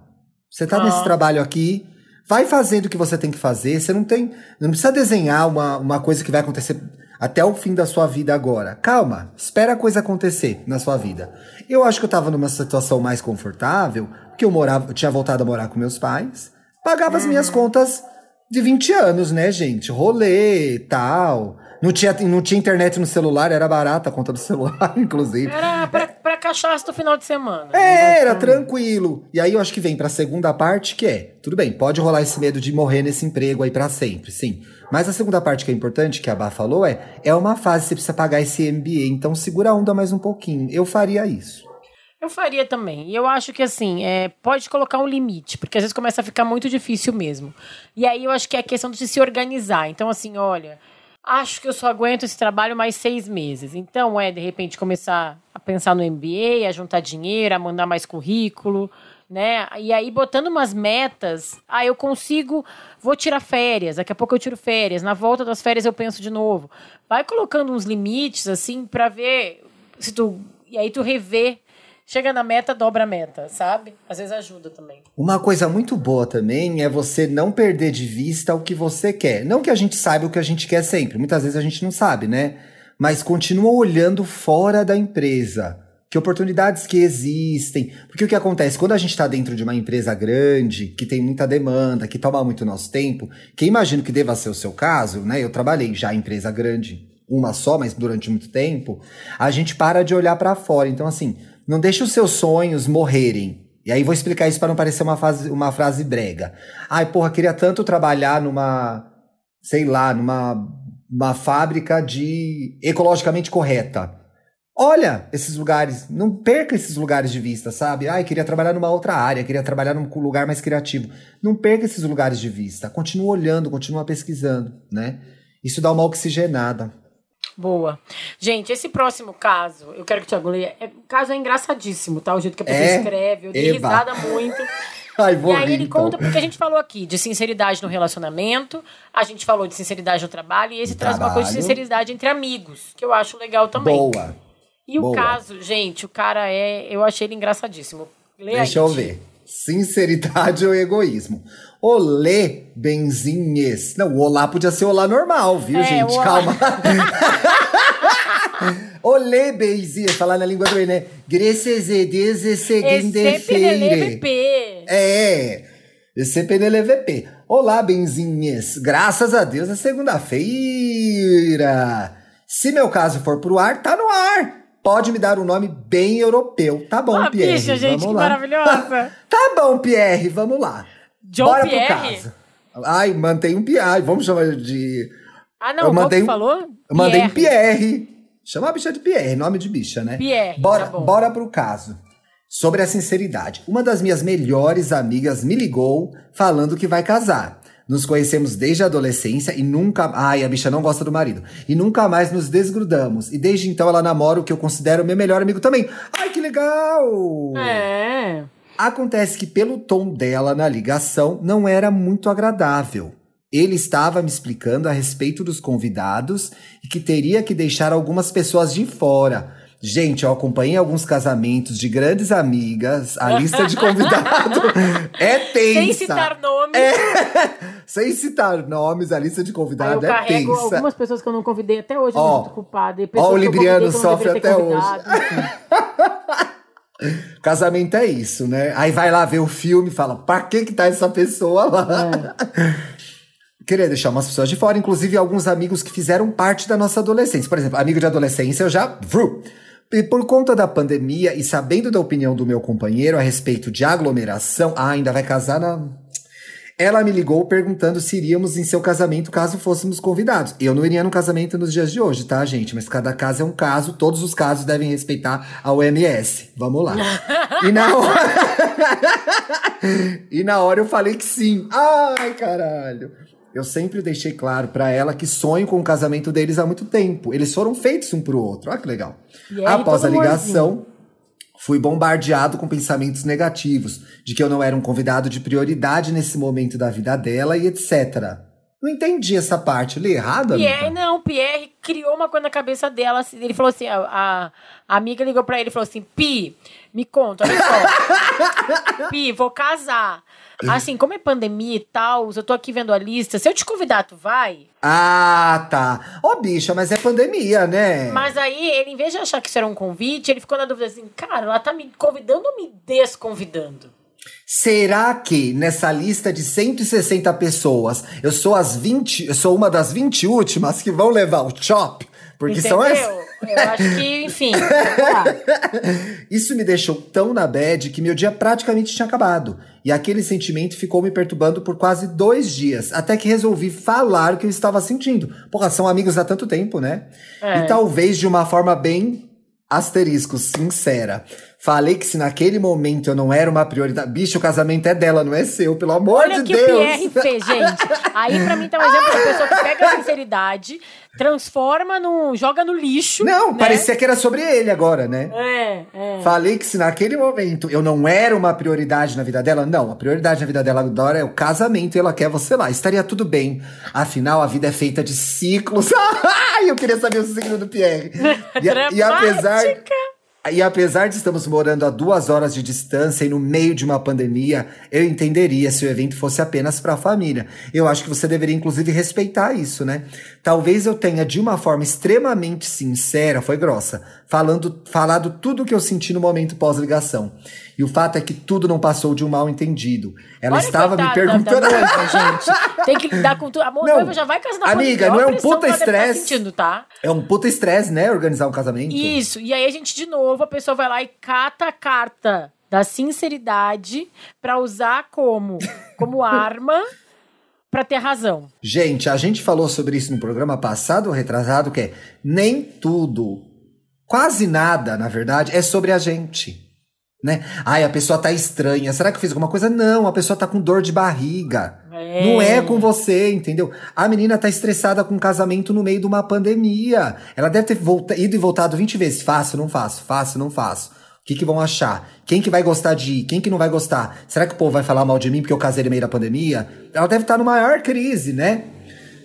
[SPEAKER 2] Você tá
[SPEAKER 1] Ah.
[SPEAKER 2] nesse trabalho aqui, vai fazendo o que você tem que fazer. Você não tem. Não precisa desenhar uma, uma coisa que vai acontecer até o fim da sua vida agora. Calma, espera a coisa acontecer na sua vida. Eu acho que eu tava numa situação mais confortável, porque eu morava, eu tinha voltado a morar com meus pais, pagava as minhas contas de 20 anos, né, gente? Rolê, tal. Não tinha, não tinha internet no celular, era barata a conta do celular, (laughs) inclusive.
[SPEAKER 1] Era pra, pra cachaça do final de semana.
[SPEAKER 2] É, era tranquilo. E aí eu acho que vem pra segunda parte, que é, tudo bem, pode rolar esse medo de morrer nesse emprego aí pra sempre, sim. Mas a segunda parte que é importante, que a Bá falou, é, é uma fase você precisa pagar esse MBA, então segura a onda mais um pouquinho. Eu faria isso.
[SPEAKER 1] Eu faria também. E eu acho que assim, é, pode colocar um limite, porque às vezes começa a ficar muito difícil mesmo. E aí eu acho que é a questão de se organizar. Então, assim, olha, acho que eu só aguento esse trabalho mais seis meses. Então, é, de repente, começar a pensar no MBA, a juntar dinheiro, a mandar mais currículo, né? E aí, botando umas metas, ah, eu consigo, vou tirar férias, daqui a pouco eu tiro férias, na volta das férias eu penso de novo. Vai colocando uns limites, assim, para ver se tu. E aí tu revê chega na meta, dobra a meta, sabe? Às vezes ajuda também.
[SPEAKER 2] Uma coisa muito boa também é você não perder de vista o que você quer. Não que a gente saiba o que a gente quer sempre, muitas vezes a gente não sabe, né? Mas continua olhando fora da empresa. Que oportunidades que existem. Porque o que acontece? Quando a gente está dentro de uma empresa grande, que tem muita demanda, que toma muito nosso tempo, que imagino que deva ser o seu caso, né? Eu trabalhei já em empresa grande, uma só, mas durante muito tempo, a gente para de olhar para fora. Então, assim, não deixe os seus sonhos morrerem. E aí vou explicar isso para não parecer uma, fase, uma frase brega. Ai, porra, queria tanto trabalhar numa, sei lá, numa uma fábrica de ecologicamente correta. Olha esses lugares, não perca esses lugares de vista, sabe? Ai, queria trabalhar numa outra área, queria trabalhar num lugar mais criativo. Não perca esses lugares de vista. Continua olhando, continua pesquisando, né? Isso dá uma oxigenada.
[SPEAKER 1] Boa. Gente, esse próximo caso, eu quero que o Thiago leia. É, o caso é engraçadíssimo, tá? O jeito que a pessoa
[SPEAKER 2] É?
[SPEAKER 1] escreve. Eu dei
[SPEAKER 2] Eba.
[SPEAKER 1] risada muito. (laughs)
[SPEAKER 2] Ai, vou
[SPEAKER 1] e aí ele
[SPEAKER 2] então.
[SPEAKER 1] conta, porque a gente falou aqui de sinceridade no relacionamento, a gente falou de sinceridade no trabalho, e esse
[SPEAKER 2] No
[SPEAKER 1] traz uma coisa de
[SPEAKER 2] trabalho.
[SPEAKER 1] sinceridade entre amigos, que eu acho legal também.
[SPEAKER 2] Boa.
[SPEAKER 1] E o
[SPEAKER 2] boa.
[SPEAKER 1] caso, gente, o cara é. Eu achei ele engraçadíssimo. Lê
[SPEAKER 2] Deixa
[SPEAKER 1] aí,
[SPEAKER 2] eu ver. Sinceridade (laughs) ou egoísmo? Olê, benzinhas. Não, o olá podia ser olá normal, viu,
[SPEAKER 1] É,
[SPEAKER 2] gente?
[SPEAKER 1] olá.
[SPEAKER 2] Calma. (laughs) Olê, benzinhas. Falar na língua do Enem. Graças a Deus é segunda-feira. É, esse é. Olá, benzinhas. Graças a Deus é segunda-feira. Se meu caso for pro ar, tá no ar. Pode me dar um nome bem europeu. Tá bom,
[SPEAKER 1] Uma
[SPEAKER 2] Pierre.
[SPEAKER 1] bicha, gente,
[SPEAKER 2] vamos
[SPEAKER 1] que
[SPEAKER 2] lá.
[SPEAKER 1] maravilhosa. (laughs)
[SPEAKER 2] Tá bom, Pierre, vamos lá.
[SPEAKER 1] John
[SPEAKER 2] Bora
[SPEAKER 1] Pierre?
[SPEAKER 2] pro caso. Ai, mantém um Pierre. Vamos chamar de.
[SPEAKER 1] Ah, não,
[SPEAKER 2] Eu mandei um-
[SPEAKER 1] falou?
[SPEAKER 2] Eu mandei um Pierre. Chama a bicha de Pierre, nome de bicha, né?
[SPEAKER 1] Pierre,
[SPEAKER 2] Bora,
[SPEAKER 1] tá bom.
[SPEAKER 2] bora pro caso. Sobre a sinceridade. Uma das minhas melhores amigas me ligou falando que vai casar. Nos conhecemos desde a adolescência e nunca. Ai, a bicha não gosta do marido. E nunca mais nos desgrudamos. E desde então ela namora o que eu considero meu melhor amigo também. Ai, que legal!
[SPEAKER 1] É.
[SPEAKER 2] Acontece que, pelo tom dela na ligação, não era muito agradável. Ele estava me explicando a respeito dos convidados e que teria que deixar algumas pessoas de fora. Gente, eu acompanhei alguns casamentos de grandes amigas. A lista de convidados (laughs) é tensa.
[SPEAKER 1] Sem citar nomes. (laughs)
[SPEAKER 2] Sem citar nomes, a lista de
[SPEAKER 1] eu
[SPEAKER 2] convidados é
[SPEAKER 1] carrego
[SPEAKER 2] tensa.
[SPEAKER 1] algumas pessoas que eu não convidei até hoje, eu
[SPEAKER 2] Ó,
[SPEAKER 1] me sinto culpada. E
[SPEAKER 2] ó, o
[SPEAKER 1] eu
[SPEAKER 2] Libriano
[SPEAKER 1] eu
[SPEAKER 2] sofre até hoje.
[SPEAKER 1] convidado. (laughs)
[SPEAKER 2] Casamento é isso, né? Aí vai lá ver o filme e fala, pra que que tá essa pessoa lá? Queria deixar umas pessoas de fora, inclusive alguns amigos que fizeram parte da nossa adolescência. Por exemplo, amigo de adolescência, eu já... Vru. E por conta da pandemia e sabendo da opinião do meu companheiro a respeito de aglomeração... Ah, ainda vai casar na... Ela me ligou perguntando se iríamos em seu casamento caso fôssemos convidados. Eu não iria no casamento nos dias de hoje, tá, gente? Mas cada caso é um caso, todos os casos devem respeitar a OMS. Vamos lá. e na hora. (laughs) e na hora eu falei que sim. Ai, caralho. Eu sempre deixei claro pra ela que sonho com o casamento deles há muito tempo. Eles foram feitos um pro outro. Olha que legal.
[SPEAKER 1] Aí,
[SPEAKER 2] Após a ligação, fui bombardeado com pensamentos negativos, de que eu não era um convidado de prioridade nesse momento da vida dela e etc. Não entendi essa parte. Li errado,
[SPEAKER 1] Pierre,
[SPEAKER 2] amiga?
[SPEAKER 1] não, Pierre criou uma coisa na cabeça dela. assim, Ele falou assim: a, a- amiga ligou pra ele e falou assim: Pi, me conta, olha só. (laughs) Pi, vou casar. Assim, como é pandemia e tal, eu tô aqui vendo a lista. Se eu te convidar, tu vai?
[SPEAKER 2] Ah, tá. Ó, bicha, mas é pandemia, né?
[SPEAKER 1] Mas aí, ele, em vez de achar que isso era um convite, ele ficou na dúvida assim: cara, ela tá me convidando ou me desconvidando?
[SPEAKER 2] Será que nessa lista de 160 pessoas, eu sou as 20, eu sou uma das 20 últimas que vão levar o chop? Porque
[SPEAKER 1] Entendeu?
[SPEAKER 2] são essas.
[SPEAKER 1] Eu acho que, enfim. (laughs)
[SPEAKER 2] Isso me deixou tão na bad que meu dia praticamente tinha acabado. E aquele sentimento ficou me perturbando por quase dois dias, até que resolvi falar o que eu estava sentindo. Porra, são amigos há tanto tempo, né?
[SPEAKER 1] É.
[SPEAKER 2] E talvez de uma forma bem asterisco, sincera. Falei que se naquele momento eu não era uma prioridade. Bicho, o casamento é dela, não é seu, pelo amor
[SPEAKER 1] Olha o
[SPEAKER 2] de
[SPEAKER 1] que
[SPEAKER 2] Deus.
[SPEAKER 1] o Pierre fez, gente. Aí, pra mim, tá um exemplo da pessoa que pega a sinceridade, transforma no. joga no lixo.
[SPEAKER 2] Não,
[SPEAKER 1] né?
[SPEAKER 2] parecia que era sobre ele agora, né?
[SPEAKER 1] É, é.
[SPEAKER 2] Falei que se naquele momento eu não era uma prioridade na vida dela, não, a prioridade na vida dela agora é o casamento e ela quer você lá. Estaria tudo bem. Afinal, a vida é feita de ciclos. (laughs) Ai, eu queria saber o signo do Pierre. E, e apesar. E apesar de estamos morando a duas horas de distância e no meio de uma pandemia, eu entenderia se o evento fosse apenas para a família. Eu acho que você deveria, inclusive, respeitar isso, né? Talvez eu tenha, de uma forma extremamente sincera, foi grossa, falando, falado tudo o que eu senti no momento pós-ligação. E o fato é que tudo não passou de um mal entendido. Ela
[SPEAKER 1] Olha,
[SPEAKER 2] estava me
[SPEAKER 1] coitada da-
[SPEAKER 2] perguntando.
[SPEAKER 1] Da noiva, (laughs) gente. Tem que lidar com tudo. A
[SPEAKER 2] Não.
[SPEAKER 1] noiva já vai casar na
[SPEAKER 2] Amiga, não é um puta
[SPEAKER 1] tá
[SPEAKER 2] estresse.
[SPEAKER 1] sentindo, tá?
[SPEAKER 2] é um puta estresse, né? Organizar um casamento.
[SPEAKER 1] Isso. E aí a gente, de novo, a pessoa vai lá e cata a carta da sinceridade pra usar como, (laughs) como arma pra ter razão.
[SPEAKER 2] Gente, a gente falou sobre isso no programa passado ou retrasado, que é nem tudo, quase nada, na verdade, é sobre a gente. Né? Ai, a pessoa tá estranha. Será que eu fiz alguma coisa? Não, a pessoa tá com dor de barriga.
[SPEAKER 1] É.
[SPEAKER 2] Não é com você, entendeu? A menina tá estressada com um casamento no meio de uma pandemia. Ela deve ter volta- ido e voltado 20 vezes. Faço, não faço, faço, não faço. O que, que vão achar? Quem que vai gostar de ir? Quem que não vai gostar? Será que o povo vai falar mal de mim porque eu casei no meio da pandemia? Ela deve estar no maior crise, né?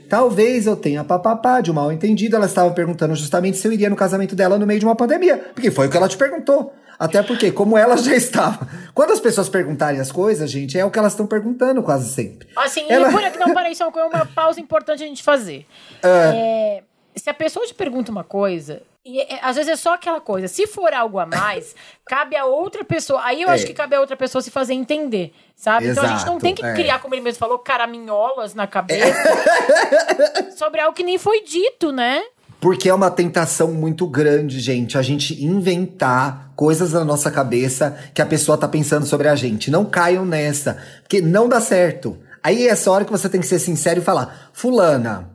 [SPEAKER 2] Talvez eu tenha papapá de um mal entendido. Ela estava perguntando justamente se eu iria no casamento dela no meio de uma pandemia. Porque foi o que ela te perguntou. Até porque, como ela já estava. Quando as pessoas perguntarem as coisas, gente, é o que elas estão perguntando quase sempre.
[SPEAKER 1] Assim,
[SPEAKER 2] Ela-
[SPEAKER 1] e por aqui, não, peraí, isso é uma- pausa importante a gente fazer. É, se a pessoa te pergunta uma coisa, e é- às vezes é só aquela coisa. Se for algo a mais, (laughs) cabe a outra pessoa. Aí eu
[SPEAKER 2] É.
[SPEAKER 1] acho que cabe a outra pessoa se fazer entender, sabe? então a gente não
[SPEAKER 2] Exato,
[SPEAKER 1] tem que
[SPEAKER 2] é.
[SPEAKER 1] criar, como ele mesmo falou, caraminholas na cabeça (laughs) sobre algo que nem foi dito, né?
[SPEAKER 2] Porque é uma tentação muito grande, gente, a gente inventar coisas na nossa cabeça que a pessoa tá pensando sobre a gente. Não caiam nessa, porque não dá certo. Aí é essa hora que você tem que ser sincero e falar: Fulana,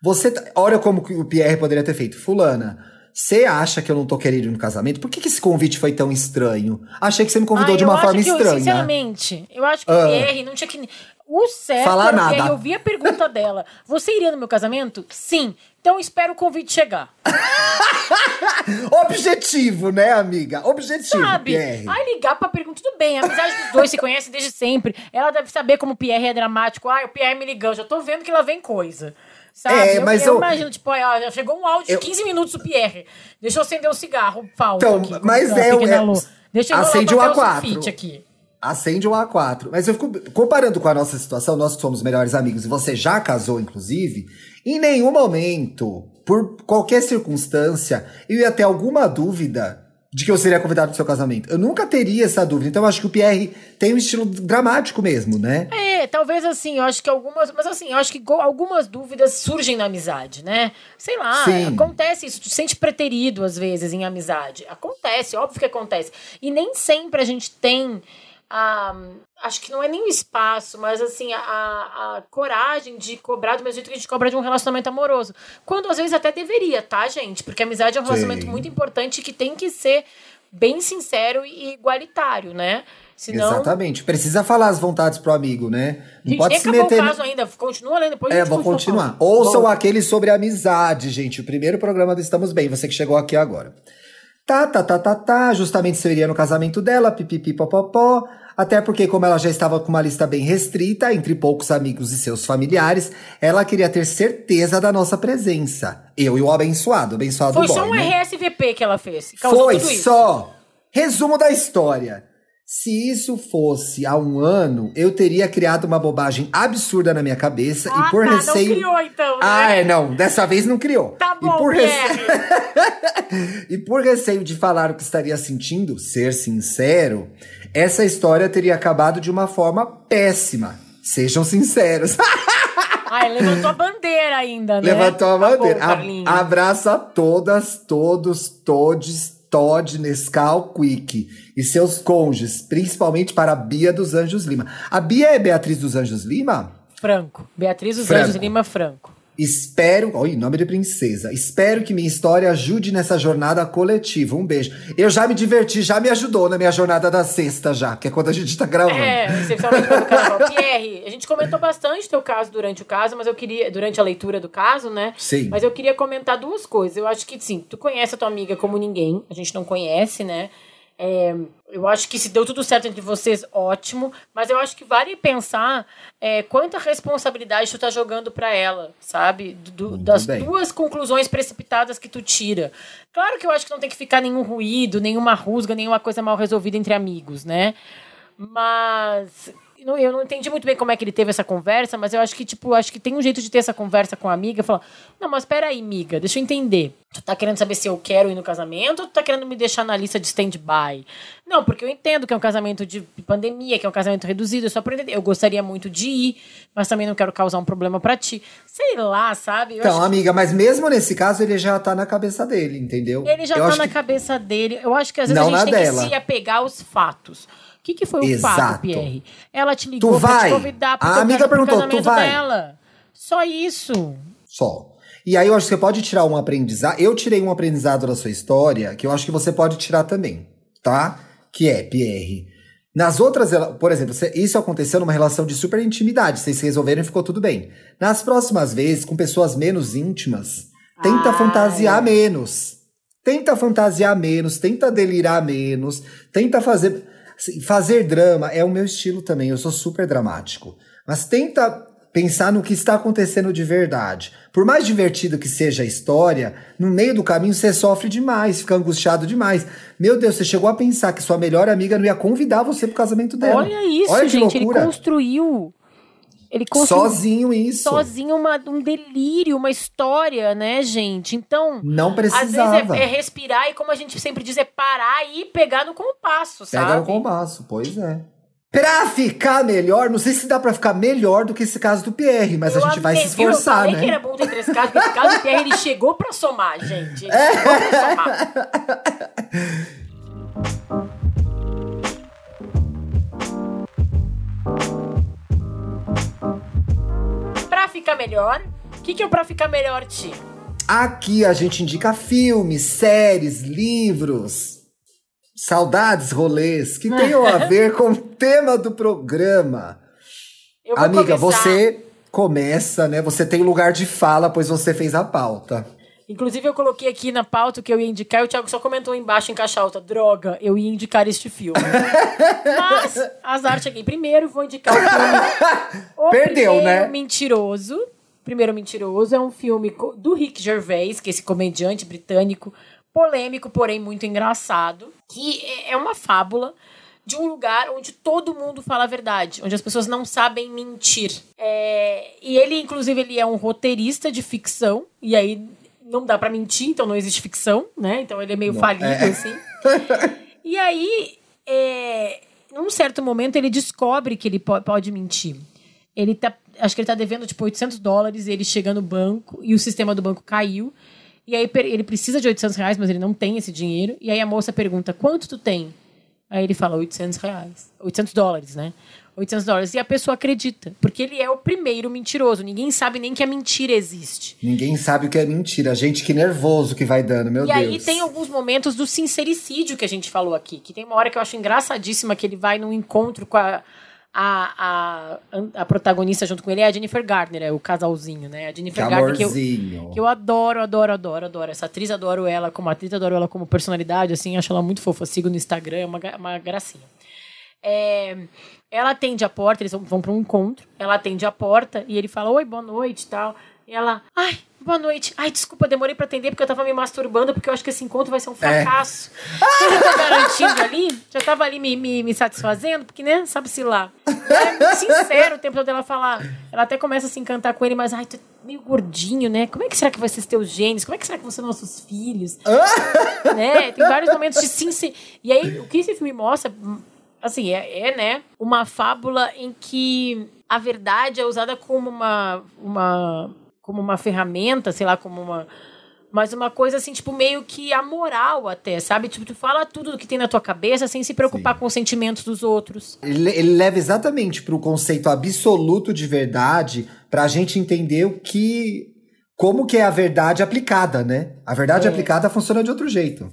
[SPEAKER 2] você. tá- Olha como o Pierre poderia ter feito. Fulana, você acha que eu não tô querendo ir no casamento? Por que, que esse convite foi tão estranho? Achei que você me convidou
[SPEAKER 1] Ah,
[SPEAKER 2] de
[SPEAKER 1] eu
[SPEAKER 2] uma
[SPEAKER 1] acho
[SPEAKER 2] forma
[SPEAKER 1] que,
[SPEAKER 2] estranha.
[SPEAKER 1] Sinceramente, eu acho que
[SPEAKER 2] Ah.
[SPEAKER 1] o Pierre não tinha que. O certo
[SPEAKER 2] Falar
[SPEAKER 1] o
[SPEAKER 2] nada.
[SPEAKER 1] Pierre ouvir a pergunta dela. Você iria no meu casamento? Sim. Então espero o convite chegar. (laughs)
[SPEAKER 2] Objetivo, né, amiga? Objetivo,
[SPEAKER 1] Sabe?
[SPEAKER 2] Pierre.
[SPEAKER 1] Aí ligar pra pergunta, tudo bem. A amizade dos dois se conhece desde sempre. Ela deve saber como o Pierre é dramático. Ah, o Pierre me ligou, já tô vendo que lá vem coisa. Sabe?
[SPEAKER 2] É,
[SPEAKER 1] eu,
[SPEAKER 2] mas
[SPEAKER 1] eu,
[SPEAKER 2] eu-
[SPEAKER 1] imagino, tipo, ó, já chegou um áudio
[SPEAKER 2] Eu-
[SPEAKER 1] de 15 minutos do Pierre. Deixa eu acender um cigarro falso
[SPEAKER 2] Então,
[SPEAKER 1] aqui.
[SPEAKER 2] mas é é-.
[SPEAKER 1] Deixa eu
[SPEAKER 2] acende o
[SPEAKER 1] papel
[SPEAKER 2] A4.
[SPEAKER 1] sulfite aqui.
[SPEAKER 2] Acende o A4. Mas eu fico comparando com a nossa situação, nós que somos melhores amigos, e você já casou, inclusive, em nenhum momento, por qualquer circunstância, eu ia ter alguma dúvida de que eu seria convidado pro seu casamento. Eu nunca teria essa dúvida. Então eu acho que o Pierre tem um estilo dramático mesmo, né?
[SPEAKER 1] É, talvez assim, eu acho que algumas. Mas assim, eu acho que algumas dúvidas surgem na amizade, né? Sei lá,
[SPEAKER 2] Sim.
[SPEAKER 1] acontece isso. Tu se sente preterido às vezes em amizade. Acontece, óbvio que acontece. E nem sempre a gente tem. A acho que não é nem o espaço, mas assim, a, a coragem de cobrar do mesmo jeito que a gente cobra de um relacionamento amoroso. Quando às vezes até deveria, tá, gente? Porque a amizade é um
[SPEAKER 2] Sim.
[SPEAKER 1] relacionamento muito importante que tem que ser bem sincero e igualitário, né? Senão,
[SPEAKER 2] Exatamente. Precisa falar as vontades pro amigo, né? Não
[SPEAKER 1] gente
[SPEAKER 2] pode
[SPEAKER 1] nem
[SPEAKER 2] se
[SPEAKER 1] acabou
[SPEAKER 2] meter.
[SPEAKER 1] o caso ainda. Continua lendo, depois
[SPEAKER 2] É, vou
[SPEAKER 1] continua
[SPEAKER 2] continuar. Ouçam
[SPEAKER 1] Bom,
[SPEAKER 2] aquele sobre amizade, gente. O primeiro programa do Estamos Bem, você que chegou aqui agora. Tá, tá, tá, tá, tá. Justamente se eu iria no casamento dela, pipipi, popopó. Até porque, como ela já estava com uma lista bem restrita, entre poucos amigos e seus familiares, ela queria ter certeza da nossa presença. Eu e o abençoado, abençoado
[SPEAKER 1] Foi
[SPEAKER 2] boy,
[SPEAKER 1] só um
[SPEAKER 2] né?
[SPEAKER 1] RSVP que ela fez.
[SPEAKER 2] Foi só. Resumo da história. Se isso fosse há um ano, eu teria criado uma bobagem absurda na minha cabeça
[SPEAKER 1] Ah,
[SPEAKER 2] e por
[SPEAKER 1] tá,
[SPEAKER 2] receio.
[SPEAKER 1] não criou então, né?
[SPEAKER 2] Ah, é, não. Dessa vez não criou.
[SPEAKER 1] Tá
[SPEAKER 2] e
[SPEAKER 1] bom,
[SPEAKER 2] por
[SPEAKER 1] Pierre. (laughs)
[SPEAKER 2] e por receio de falar o que estaria sentindo, ser sincero, essa história teria acabado de uma forma péssima. Sejam sinceros. (laughs)
[SPEAKER 1] Ai, levantou a bandeira ainda, né?
[SPEAKER 2] Levantou a
[SPEAKER 1] Tá
[SPEAKER 2] bandeira.
[SPEAKER 1] bom,
[SPEAKER 2] A-
[SPEAKER 1] Carlinhos.
[SPEAKER 2] abraço a todas, todos, todes, Todd, Nescau, Quick e seus cônjuges, principalmente para a Bia dos Anjos Lima. A Bia é Beatriz dos Anjos Lima?
[SPEAKER 1] Franco. Beatriz dos
[SPEAKER 2] Franco.
[SPEAKER 1] Anjos Lima Franco.
[SPEAKER 2] Espero. Oi, nome de princesa. Espero que minha história ajude nessa jornada coletiva. Um beijo. Eu já me diverti, já me ajudou na minha jornada da sexta, já, que é quando a gente tá gravando.
[SPEAKER 1] É, excepcionalmente quando o carnaval. Pierre, a gente comentou bastante teu caso durante o caso, mas eu queria. Durante a leitura do caso, né?
[SPEAKER 2] Sim.
[SPEAKER 1] Mas eu queria comentar duas coisas. Eu acho que, sim, tu conhece a tua amiga como ninguém. A gente não conhece, né? É, eu acho que se deu tudo certo entre vocês, ótimo. Mas eu acho que vale pensar é, quanta responsabilidade tu tá jogando pra ela, sabe? Do- das
[SPEAKER 2] bem.
[SPEAKER 1] tuas conclusões precipitadas que tu tira. Claro que eu acho que não tem que ficar nenhum ruído, nenhuma rusga, nenhuma coisa mal resolvida entre amigos, né? Mas eu não entendi muito bem como é que ele teve essa conversa, mas eu acho que, tipo, acho que tem um jeito de ter essa conversa com a amiga, falar, não, mas peraí, amiga, deixa eu entender. Tu tá querendo saber se eu quero ir no casamento ou tu tá querendo me deixar na lista de stand-by? Não, porque eu entendo que é um casamento de pandemia, que é um casamento reduzido, só pra entender. Eu gostaria muito de ir, mas também não quero causar um problema pra ti. Sei lá, sabe? Eu
[SPEAKER 2] Então, amiga, mas mesmo nesse caso, ele já tá na cabeça dele, entendeu?
[SPEAKER 1] Ele já
[SPEAKER 2] Eu
[SPEAKER 1] tá na
[SPEAKER 2] que-
[SPEAKER 1] cabeça dele. Eu acho que às vezes
[SPEAKER 2] Não
[SPEAKER 1] a gente tem
[SPEAKER 2] dela.
[SPEAKER 1] que se apegar aos fatos. O que, que foi o fato,
[SPEAKER 2] Exato.
[SPEAKER 1] Pierre? Ela te ligou
[SPEAKER 2] Tu
[SPEAKER 1] pra
[SPEAKER 2] vai?
[SPEAKER 1] te convidar pro
[SPEAKER 2] A amiga perguntou, tu vai?
[SPEAKER 1] dela. Só isso.
[SPEAKER 2] Só. E aí eu acho que você pode tirar um aprendizado. Eu tirei um aprendizado da sua história, que eu acho que você pode tirar também, tá? Que é, Pierre. Nas outras, por exemplo, isso aconteceu numa relação de super intimidade. Vocês se resolveram e ficou tudo bem. Nas próximas vezes, com pessoas menos íntimas, tenta
[SPEAKER 1] Ah,
[SPEAKER 2] fantasiar
[SPEAKER 1] é.
[SPEAKER 2] menos. Tenta fantasiar menos, tenta delirar menos, tenta fazer. Fazer drama é o meu estilo também, eu sou super dramático. Mas tenta pensar no que está acontecendo de verdade. Por mais divertido que seja a história, no meio do caminho você sofre demais, fica angustiado demais. Meu Deus, você chegou a pensar que sua melhor amiga não ia convidar você pro casamento dela.
[SPEAKER 1] Olha isso,
[SPEAKER 2] Olha
[SPEAKER 1] gente.
[SPEAKER 2] loucura.
[SPEAKER 1] Ele construiu. Ele construiu
[SPEAKER 2] Sozinho isso.
[SPEAKER 1] sozinho uma, um delírio, uma história, né, gente? Então.
[SPEAKER 2] Não
[SPEAKER 1] Às
[SPEAKER 2] precisava.
[SPEAKER 1] vezes é, é respirar e, como a gente sempre diz, é parar e pegar no compasso, sabe?
[SPEAKER 2] Pega no compasso, pois é. Pra ficar melhor, não sei se dá pra ficar melhor do que esse caso do Pierre, mas
[SPEAKER 1] Eu
[SPEAKER 2] a gente vai se
[SPEAKER 1] amei, viu?
[SPEAKER 2] esforçar,
[SPEAKER 1] Eu falei
[SPEAKER 2] né?
[SPEAKER 1] que era bom ter três casos, porque esse caso do Pierre, ele chegou pra somar, gente. Ele chegou pra somar. (laughs) Pra ficar melhor, o que, que é o pra ficar melhor, Ti?
[SPEAKER 2] Aqui a gente indica filmes, séries, livros, saudades, rolês, que tenham a (laughs) ver com o tema do programa. Amiga,
[SPEAKER 1] começar-
[SPEAKER 2] você começa, né? Você tem lugar de fala, pois você fez a pauta.
[SPEAKER 1] Inclusive, eu coloquei aqui na pauta o que eu ia indicar e o Thiago só comentou embaixo em caixa alta. Droga, eu ia indicar este filme. (laughs) Mas, azar, cheguei primeiro, vou indicar o filme. (laughs) O
[SPEAKER 2] Perdeu,
[SPEAKER 1] Primeiro
[SPEAKER 2] né?
[SPEAKER 1] Mentiroso. Primeiro Mentiroso é um filme do Rick Gervais, que é esse comediante britânico, polêmico, porém muito engraçado, que é- é uma fábula de um lugar onde todo mundo fala a verdade, onde as pessoas não sabem mentir. É, e ele, inclusive, ele é um roteirista de ficção, e aí não dá pra mentir, então não existe ficção, né? Então ele é meio
[SPEAKER 2] Não,
[SPEAKER 1] falível,
[SPEAKER 2] é.
[SPEAKER 1] assim. E aí, é, num certo momento, ele descobre que ele po- pode mentir. Ele tá, acho que ele tá devendo tipo 800 dólares, ele chega no banco e o sistema do banco caiu. E aí ele precisa de 800 reais, mas ele não tem esse dinheiro. E aí a moça pergunta, quanto tu tem? Aí ele fala 800 reais. 800 dólares, né? 800 dólares. E a pessoa acredita, porque ele é o primeiro mentiroso. Ninguém sabe nem que a mentira existe.
[SPEAKER 2] Ninguém sabe o que é mentira. Gente, que nervoso que vai dando, meu
[SPEAKER 1] e
[SPEAKER 2] Deus.
[SPEAKER 1] aí tem alguns momentos do sincericídio que a gente falou aqui. Que tem uma hora que eu acho engraçadíssima que ele vai num encontro com a, a, a, a protagonista junto com ele, é a Jennifer Gardner, é o casalzinho, né? A
[SPEAKER 2] Que
[SPEAKER 1] Jennifer Gardner, que eu, que eu adoro, adoro, adoro, adoro. Essa atriz adoro ela como atriz, adoro ela como personalidade, assim, acho ela muito fofa. Sigo no Instagram, é uma, uma gracinha. É, ela atende a porta, eles vão, para um encontro, ela atende a porta e ele fala, oi, boa noite e tal. E ela, ai, boa noite. Ai, desculpa, demorei pra atender porque eu tava me masturbando, porque eu acho que esse encontro vai ser um fracasso. É. Eu já tô garantindo ali, já tava ali me, me, me satisfazendo, porque, né, sabe-se lá. É muito sincero o tempo todo ela falar. Ela até começa a se encantar com ele, mas, ai, tu é meio gordinho, né? Como é que será que vai ser teus genes? Como é que será que vão ser nossos filhos? né? Tem vários momentos de sim, E aí, o que esse filme mostra, assim, é, é, né, uma fábula em que a verdade é usada como uma, uma como uma ferramenta, sei lá, como uma. Mas uma coisa assim, tipo, meio que amoral até, sabe? Tipo, tu fala tudo do que tem na tua cabeça sem se preocupar Sim. com os sentimentos dos outros.
[SPEAKER 2] Ele, ele leva exatamente para o conceito absoluto de verdade, para a gente entender o que. Como que é a verdade aplicada, né? A verdade é. aplicada funciona de outro jeito.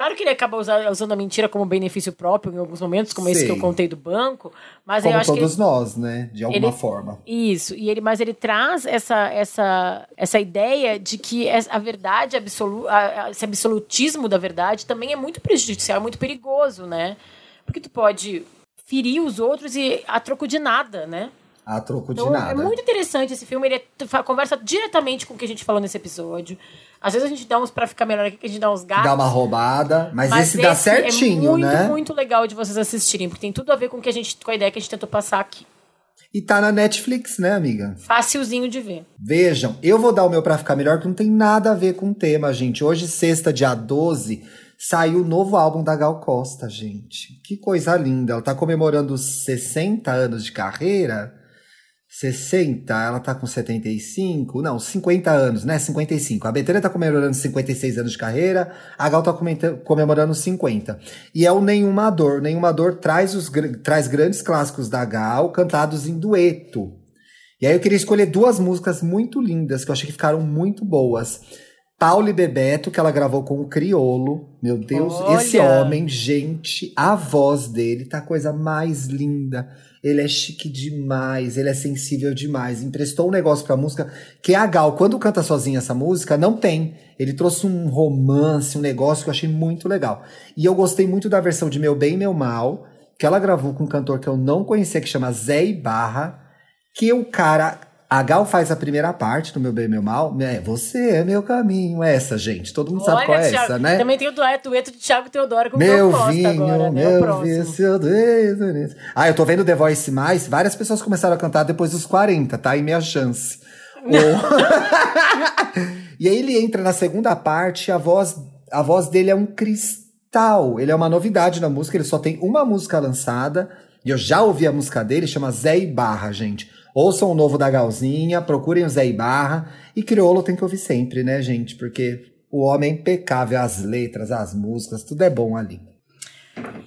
[SPEAKER 1] Claro que ele acaba usando a mentira como benefício próprio em alguns momentos, como Sim. esse que eu contei do banco, mas
[SPEAKER 2] como
[SPEAKER 1] eu acho
[SPEAKER 2] todos
[SPEAKER 1] que
[SPEAKER 2] nós, né, de alguma ele, forma.
[SPEAKER 1] Isso, e ele, mas ele traz essa essa essa ideia de que a verdade absoluta, esse absolutismo da verdade também é muito prejudicial, é muito perigoso, né? Porque tu pode ferir os outros e a troco de nada, né?
[SPEAKER 2] A troco
[SPEAKER 1] então,
[SPEAKER 2] de nada.
[SPEAKER 1] É muito interessante esse filme, ele é, conversa diretamente com o que a gente falou nesse episódio. Às vezes a gente dá uns pra ficar melhor aqui, que a gente dá uns gatos.
[SPEAKER 2] Dá uma roubada, mas, mas esse, esse, dá certinho,
[SPEAKER 1] é muito,
[SPEAKER 2] né?
[SPEAKER 1] muito legal de vocês assistirem, porque tem tudo a ver com, que a gente, com a ideia que a gente tentou passar aqui.
[SPEAKER 2] E tá na Netflix, né, amiga?
[SPEAKER 1] Facilzinho de ver.
[SPEAKER 2] Vejam, eu vou dar o meu pra ficar melhor, que não tem nada a ver com o tema, gente. Hoje, sexta, dia 12, saiu o novo álbum da Gal Costa, gente. Que coisa linda. Ela tá comemorando os 60 anos de carreira. 60, ela tá com 75, não, 50 anos, né? 55. A Betânia tá comemorando 56 anos de carreira, a Gal tá comemorando 50. E é o Nenhuma Dor. Nenhuma Dor traz, os, traz grandes clássicos da Gal cantados em dueto. E aí eu queria escolher duas músicas muito lindas, que eu achei que ficaram muito boas. Paulo e Bebeto, que ela gravou com o Criolo. Meu Deus, Olha. esse homem, gente, a voz dele tá a coisa mais linda ele é chique demais, ele é sensível demais. Emprestou um negócio pra música que é a Gal, quando canta sozinha essa música, não tem. Ele trouxe um romance, um negócio que eu achei muito legal. E eu gostei muito da versão de Meu Bem, Meu Mal, que ela gravou com um cantor que eu não conhecia, que chama Zé Ibarra, que o cara a Gal faz a primeira parte do Meu Bem Meu Mal. É, você é meu caminho. Essa, gente. Todo mundo Olha, sabe qual é Thiago, essa, né?
[SPEAKER 1] Também tem o dueto, de Thiago Teodoro com
[SPEAKER 2] meu
[SPEAKER 1] o Costa
[SPEAKER 2] vinho,
[SPEAKER 1] agora,
[SPEAKER 2] né? Meu vinho, seu Deus. Ah, eu tô vendo The Voice Mais. Várias pessoas começaram a cantar depois dos 40, tá? E minha chance. (laughs) e aí ele entra na segunda parte, a voz, a voz dele é um cristal. Ele é uma novidade na música, ele só tem uma música lançada. E eu já ouvi a música dele, chama Zé e Barra, gente. Ouçam o novo da Galzinha, procurem o Zé Ibarra. E Criolo tem que ouvir sempre, né, gente? Porque o homem é impecável, as letras, as músicas, tudo é bom ali.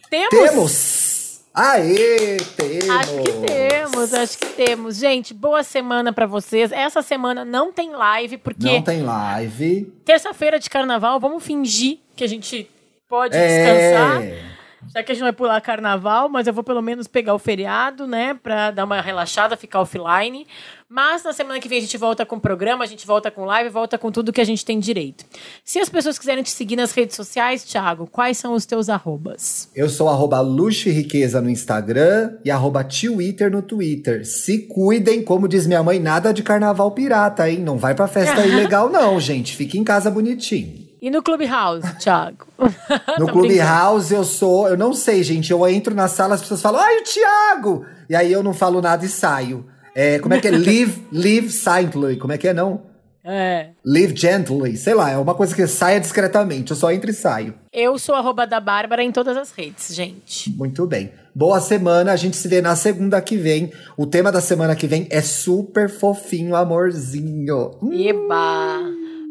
[SPEAKER 1] Temos!
[SPEAKER 2] Temos! Aê, temos!
[SPEAKER 1] Acho que temos, acho que temos. Gente, boa semana para vocês. Essa semana não tem live, porque.
[SPEAKER 2] Não tem live.
[SPEAKER 1] Terça-feira de carnaval, vamos fingir que a gente pode é... descansar. Já que a gente vai pular carnaval, mas eu vou pelo menos pegar o feriado, né? Pra dar uma relaxada, ficar offline. Mas na semana que vem a gente volta com o programa, a gente volta com live, volta com tudo que a gente tem direito. Se as pessoas quiserem te seguir nas redes sociais, Thiago, quais são os teus arrobas?
[SPEAKER 2] Eu sou arroba luxo e riqueza no Instagram e arroba Twitter no Twitter. Se cuidem, como diz minha mãe, nada de carnaval pirata, hein? Não vai pra festa (laughs) ilegal não, gente. Fique em casa bonitinho.
[SPEAKER 1] E no Clubhouse, Thiago? (laughs)
[SPEAKER 2] no Clubhouse eu sou, eu não sei, gente. Eu entro na sala, as pessoas falam, ai, o Thiago! E aí eu não falo nada e saio. É, como é que é? (laughs) live, live silently. Como é que é, não?
[SPEAKER 1] É.
[SPEAKER 2] Live gently. Sei lá, é uma coisa que saia discretamente. Eu só entro e saio.
[SPEAKER 1] Eu sou arroba da Bárbara em todas as redes, gente.
[SPEAKER 2] Muito bem. Boa semana. A gente se vê na segunda que vem. O tema da semana que vem é super fofinho, amorzinho.
[SPEAKER 1] Eba!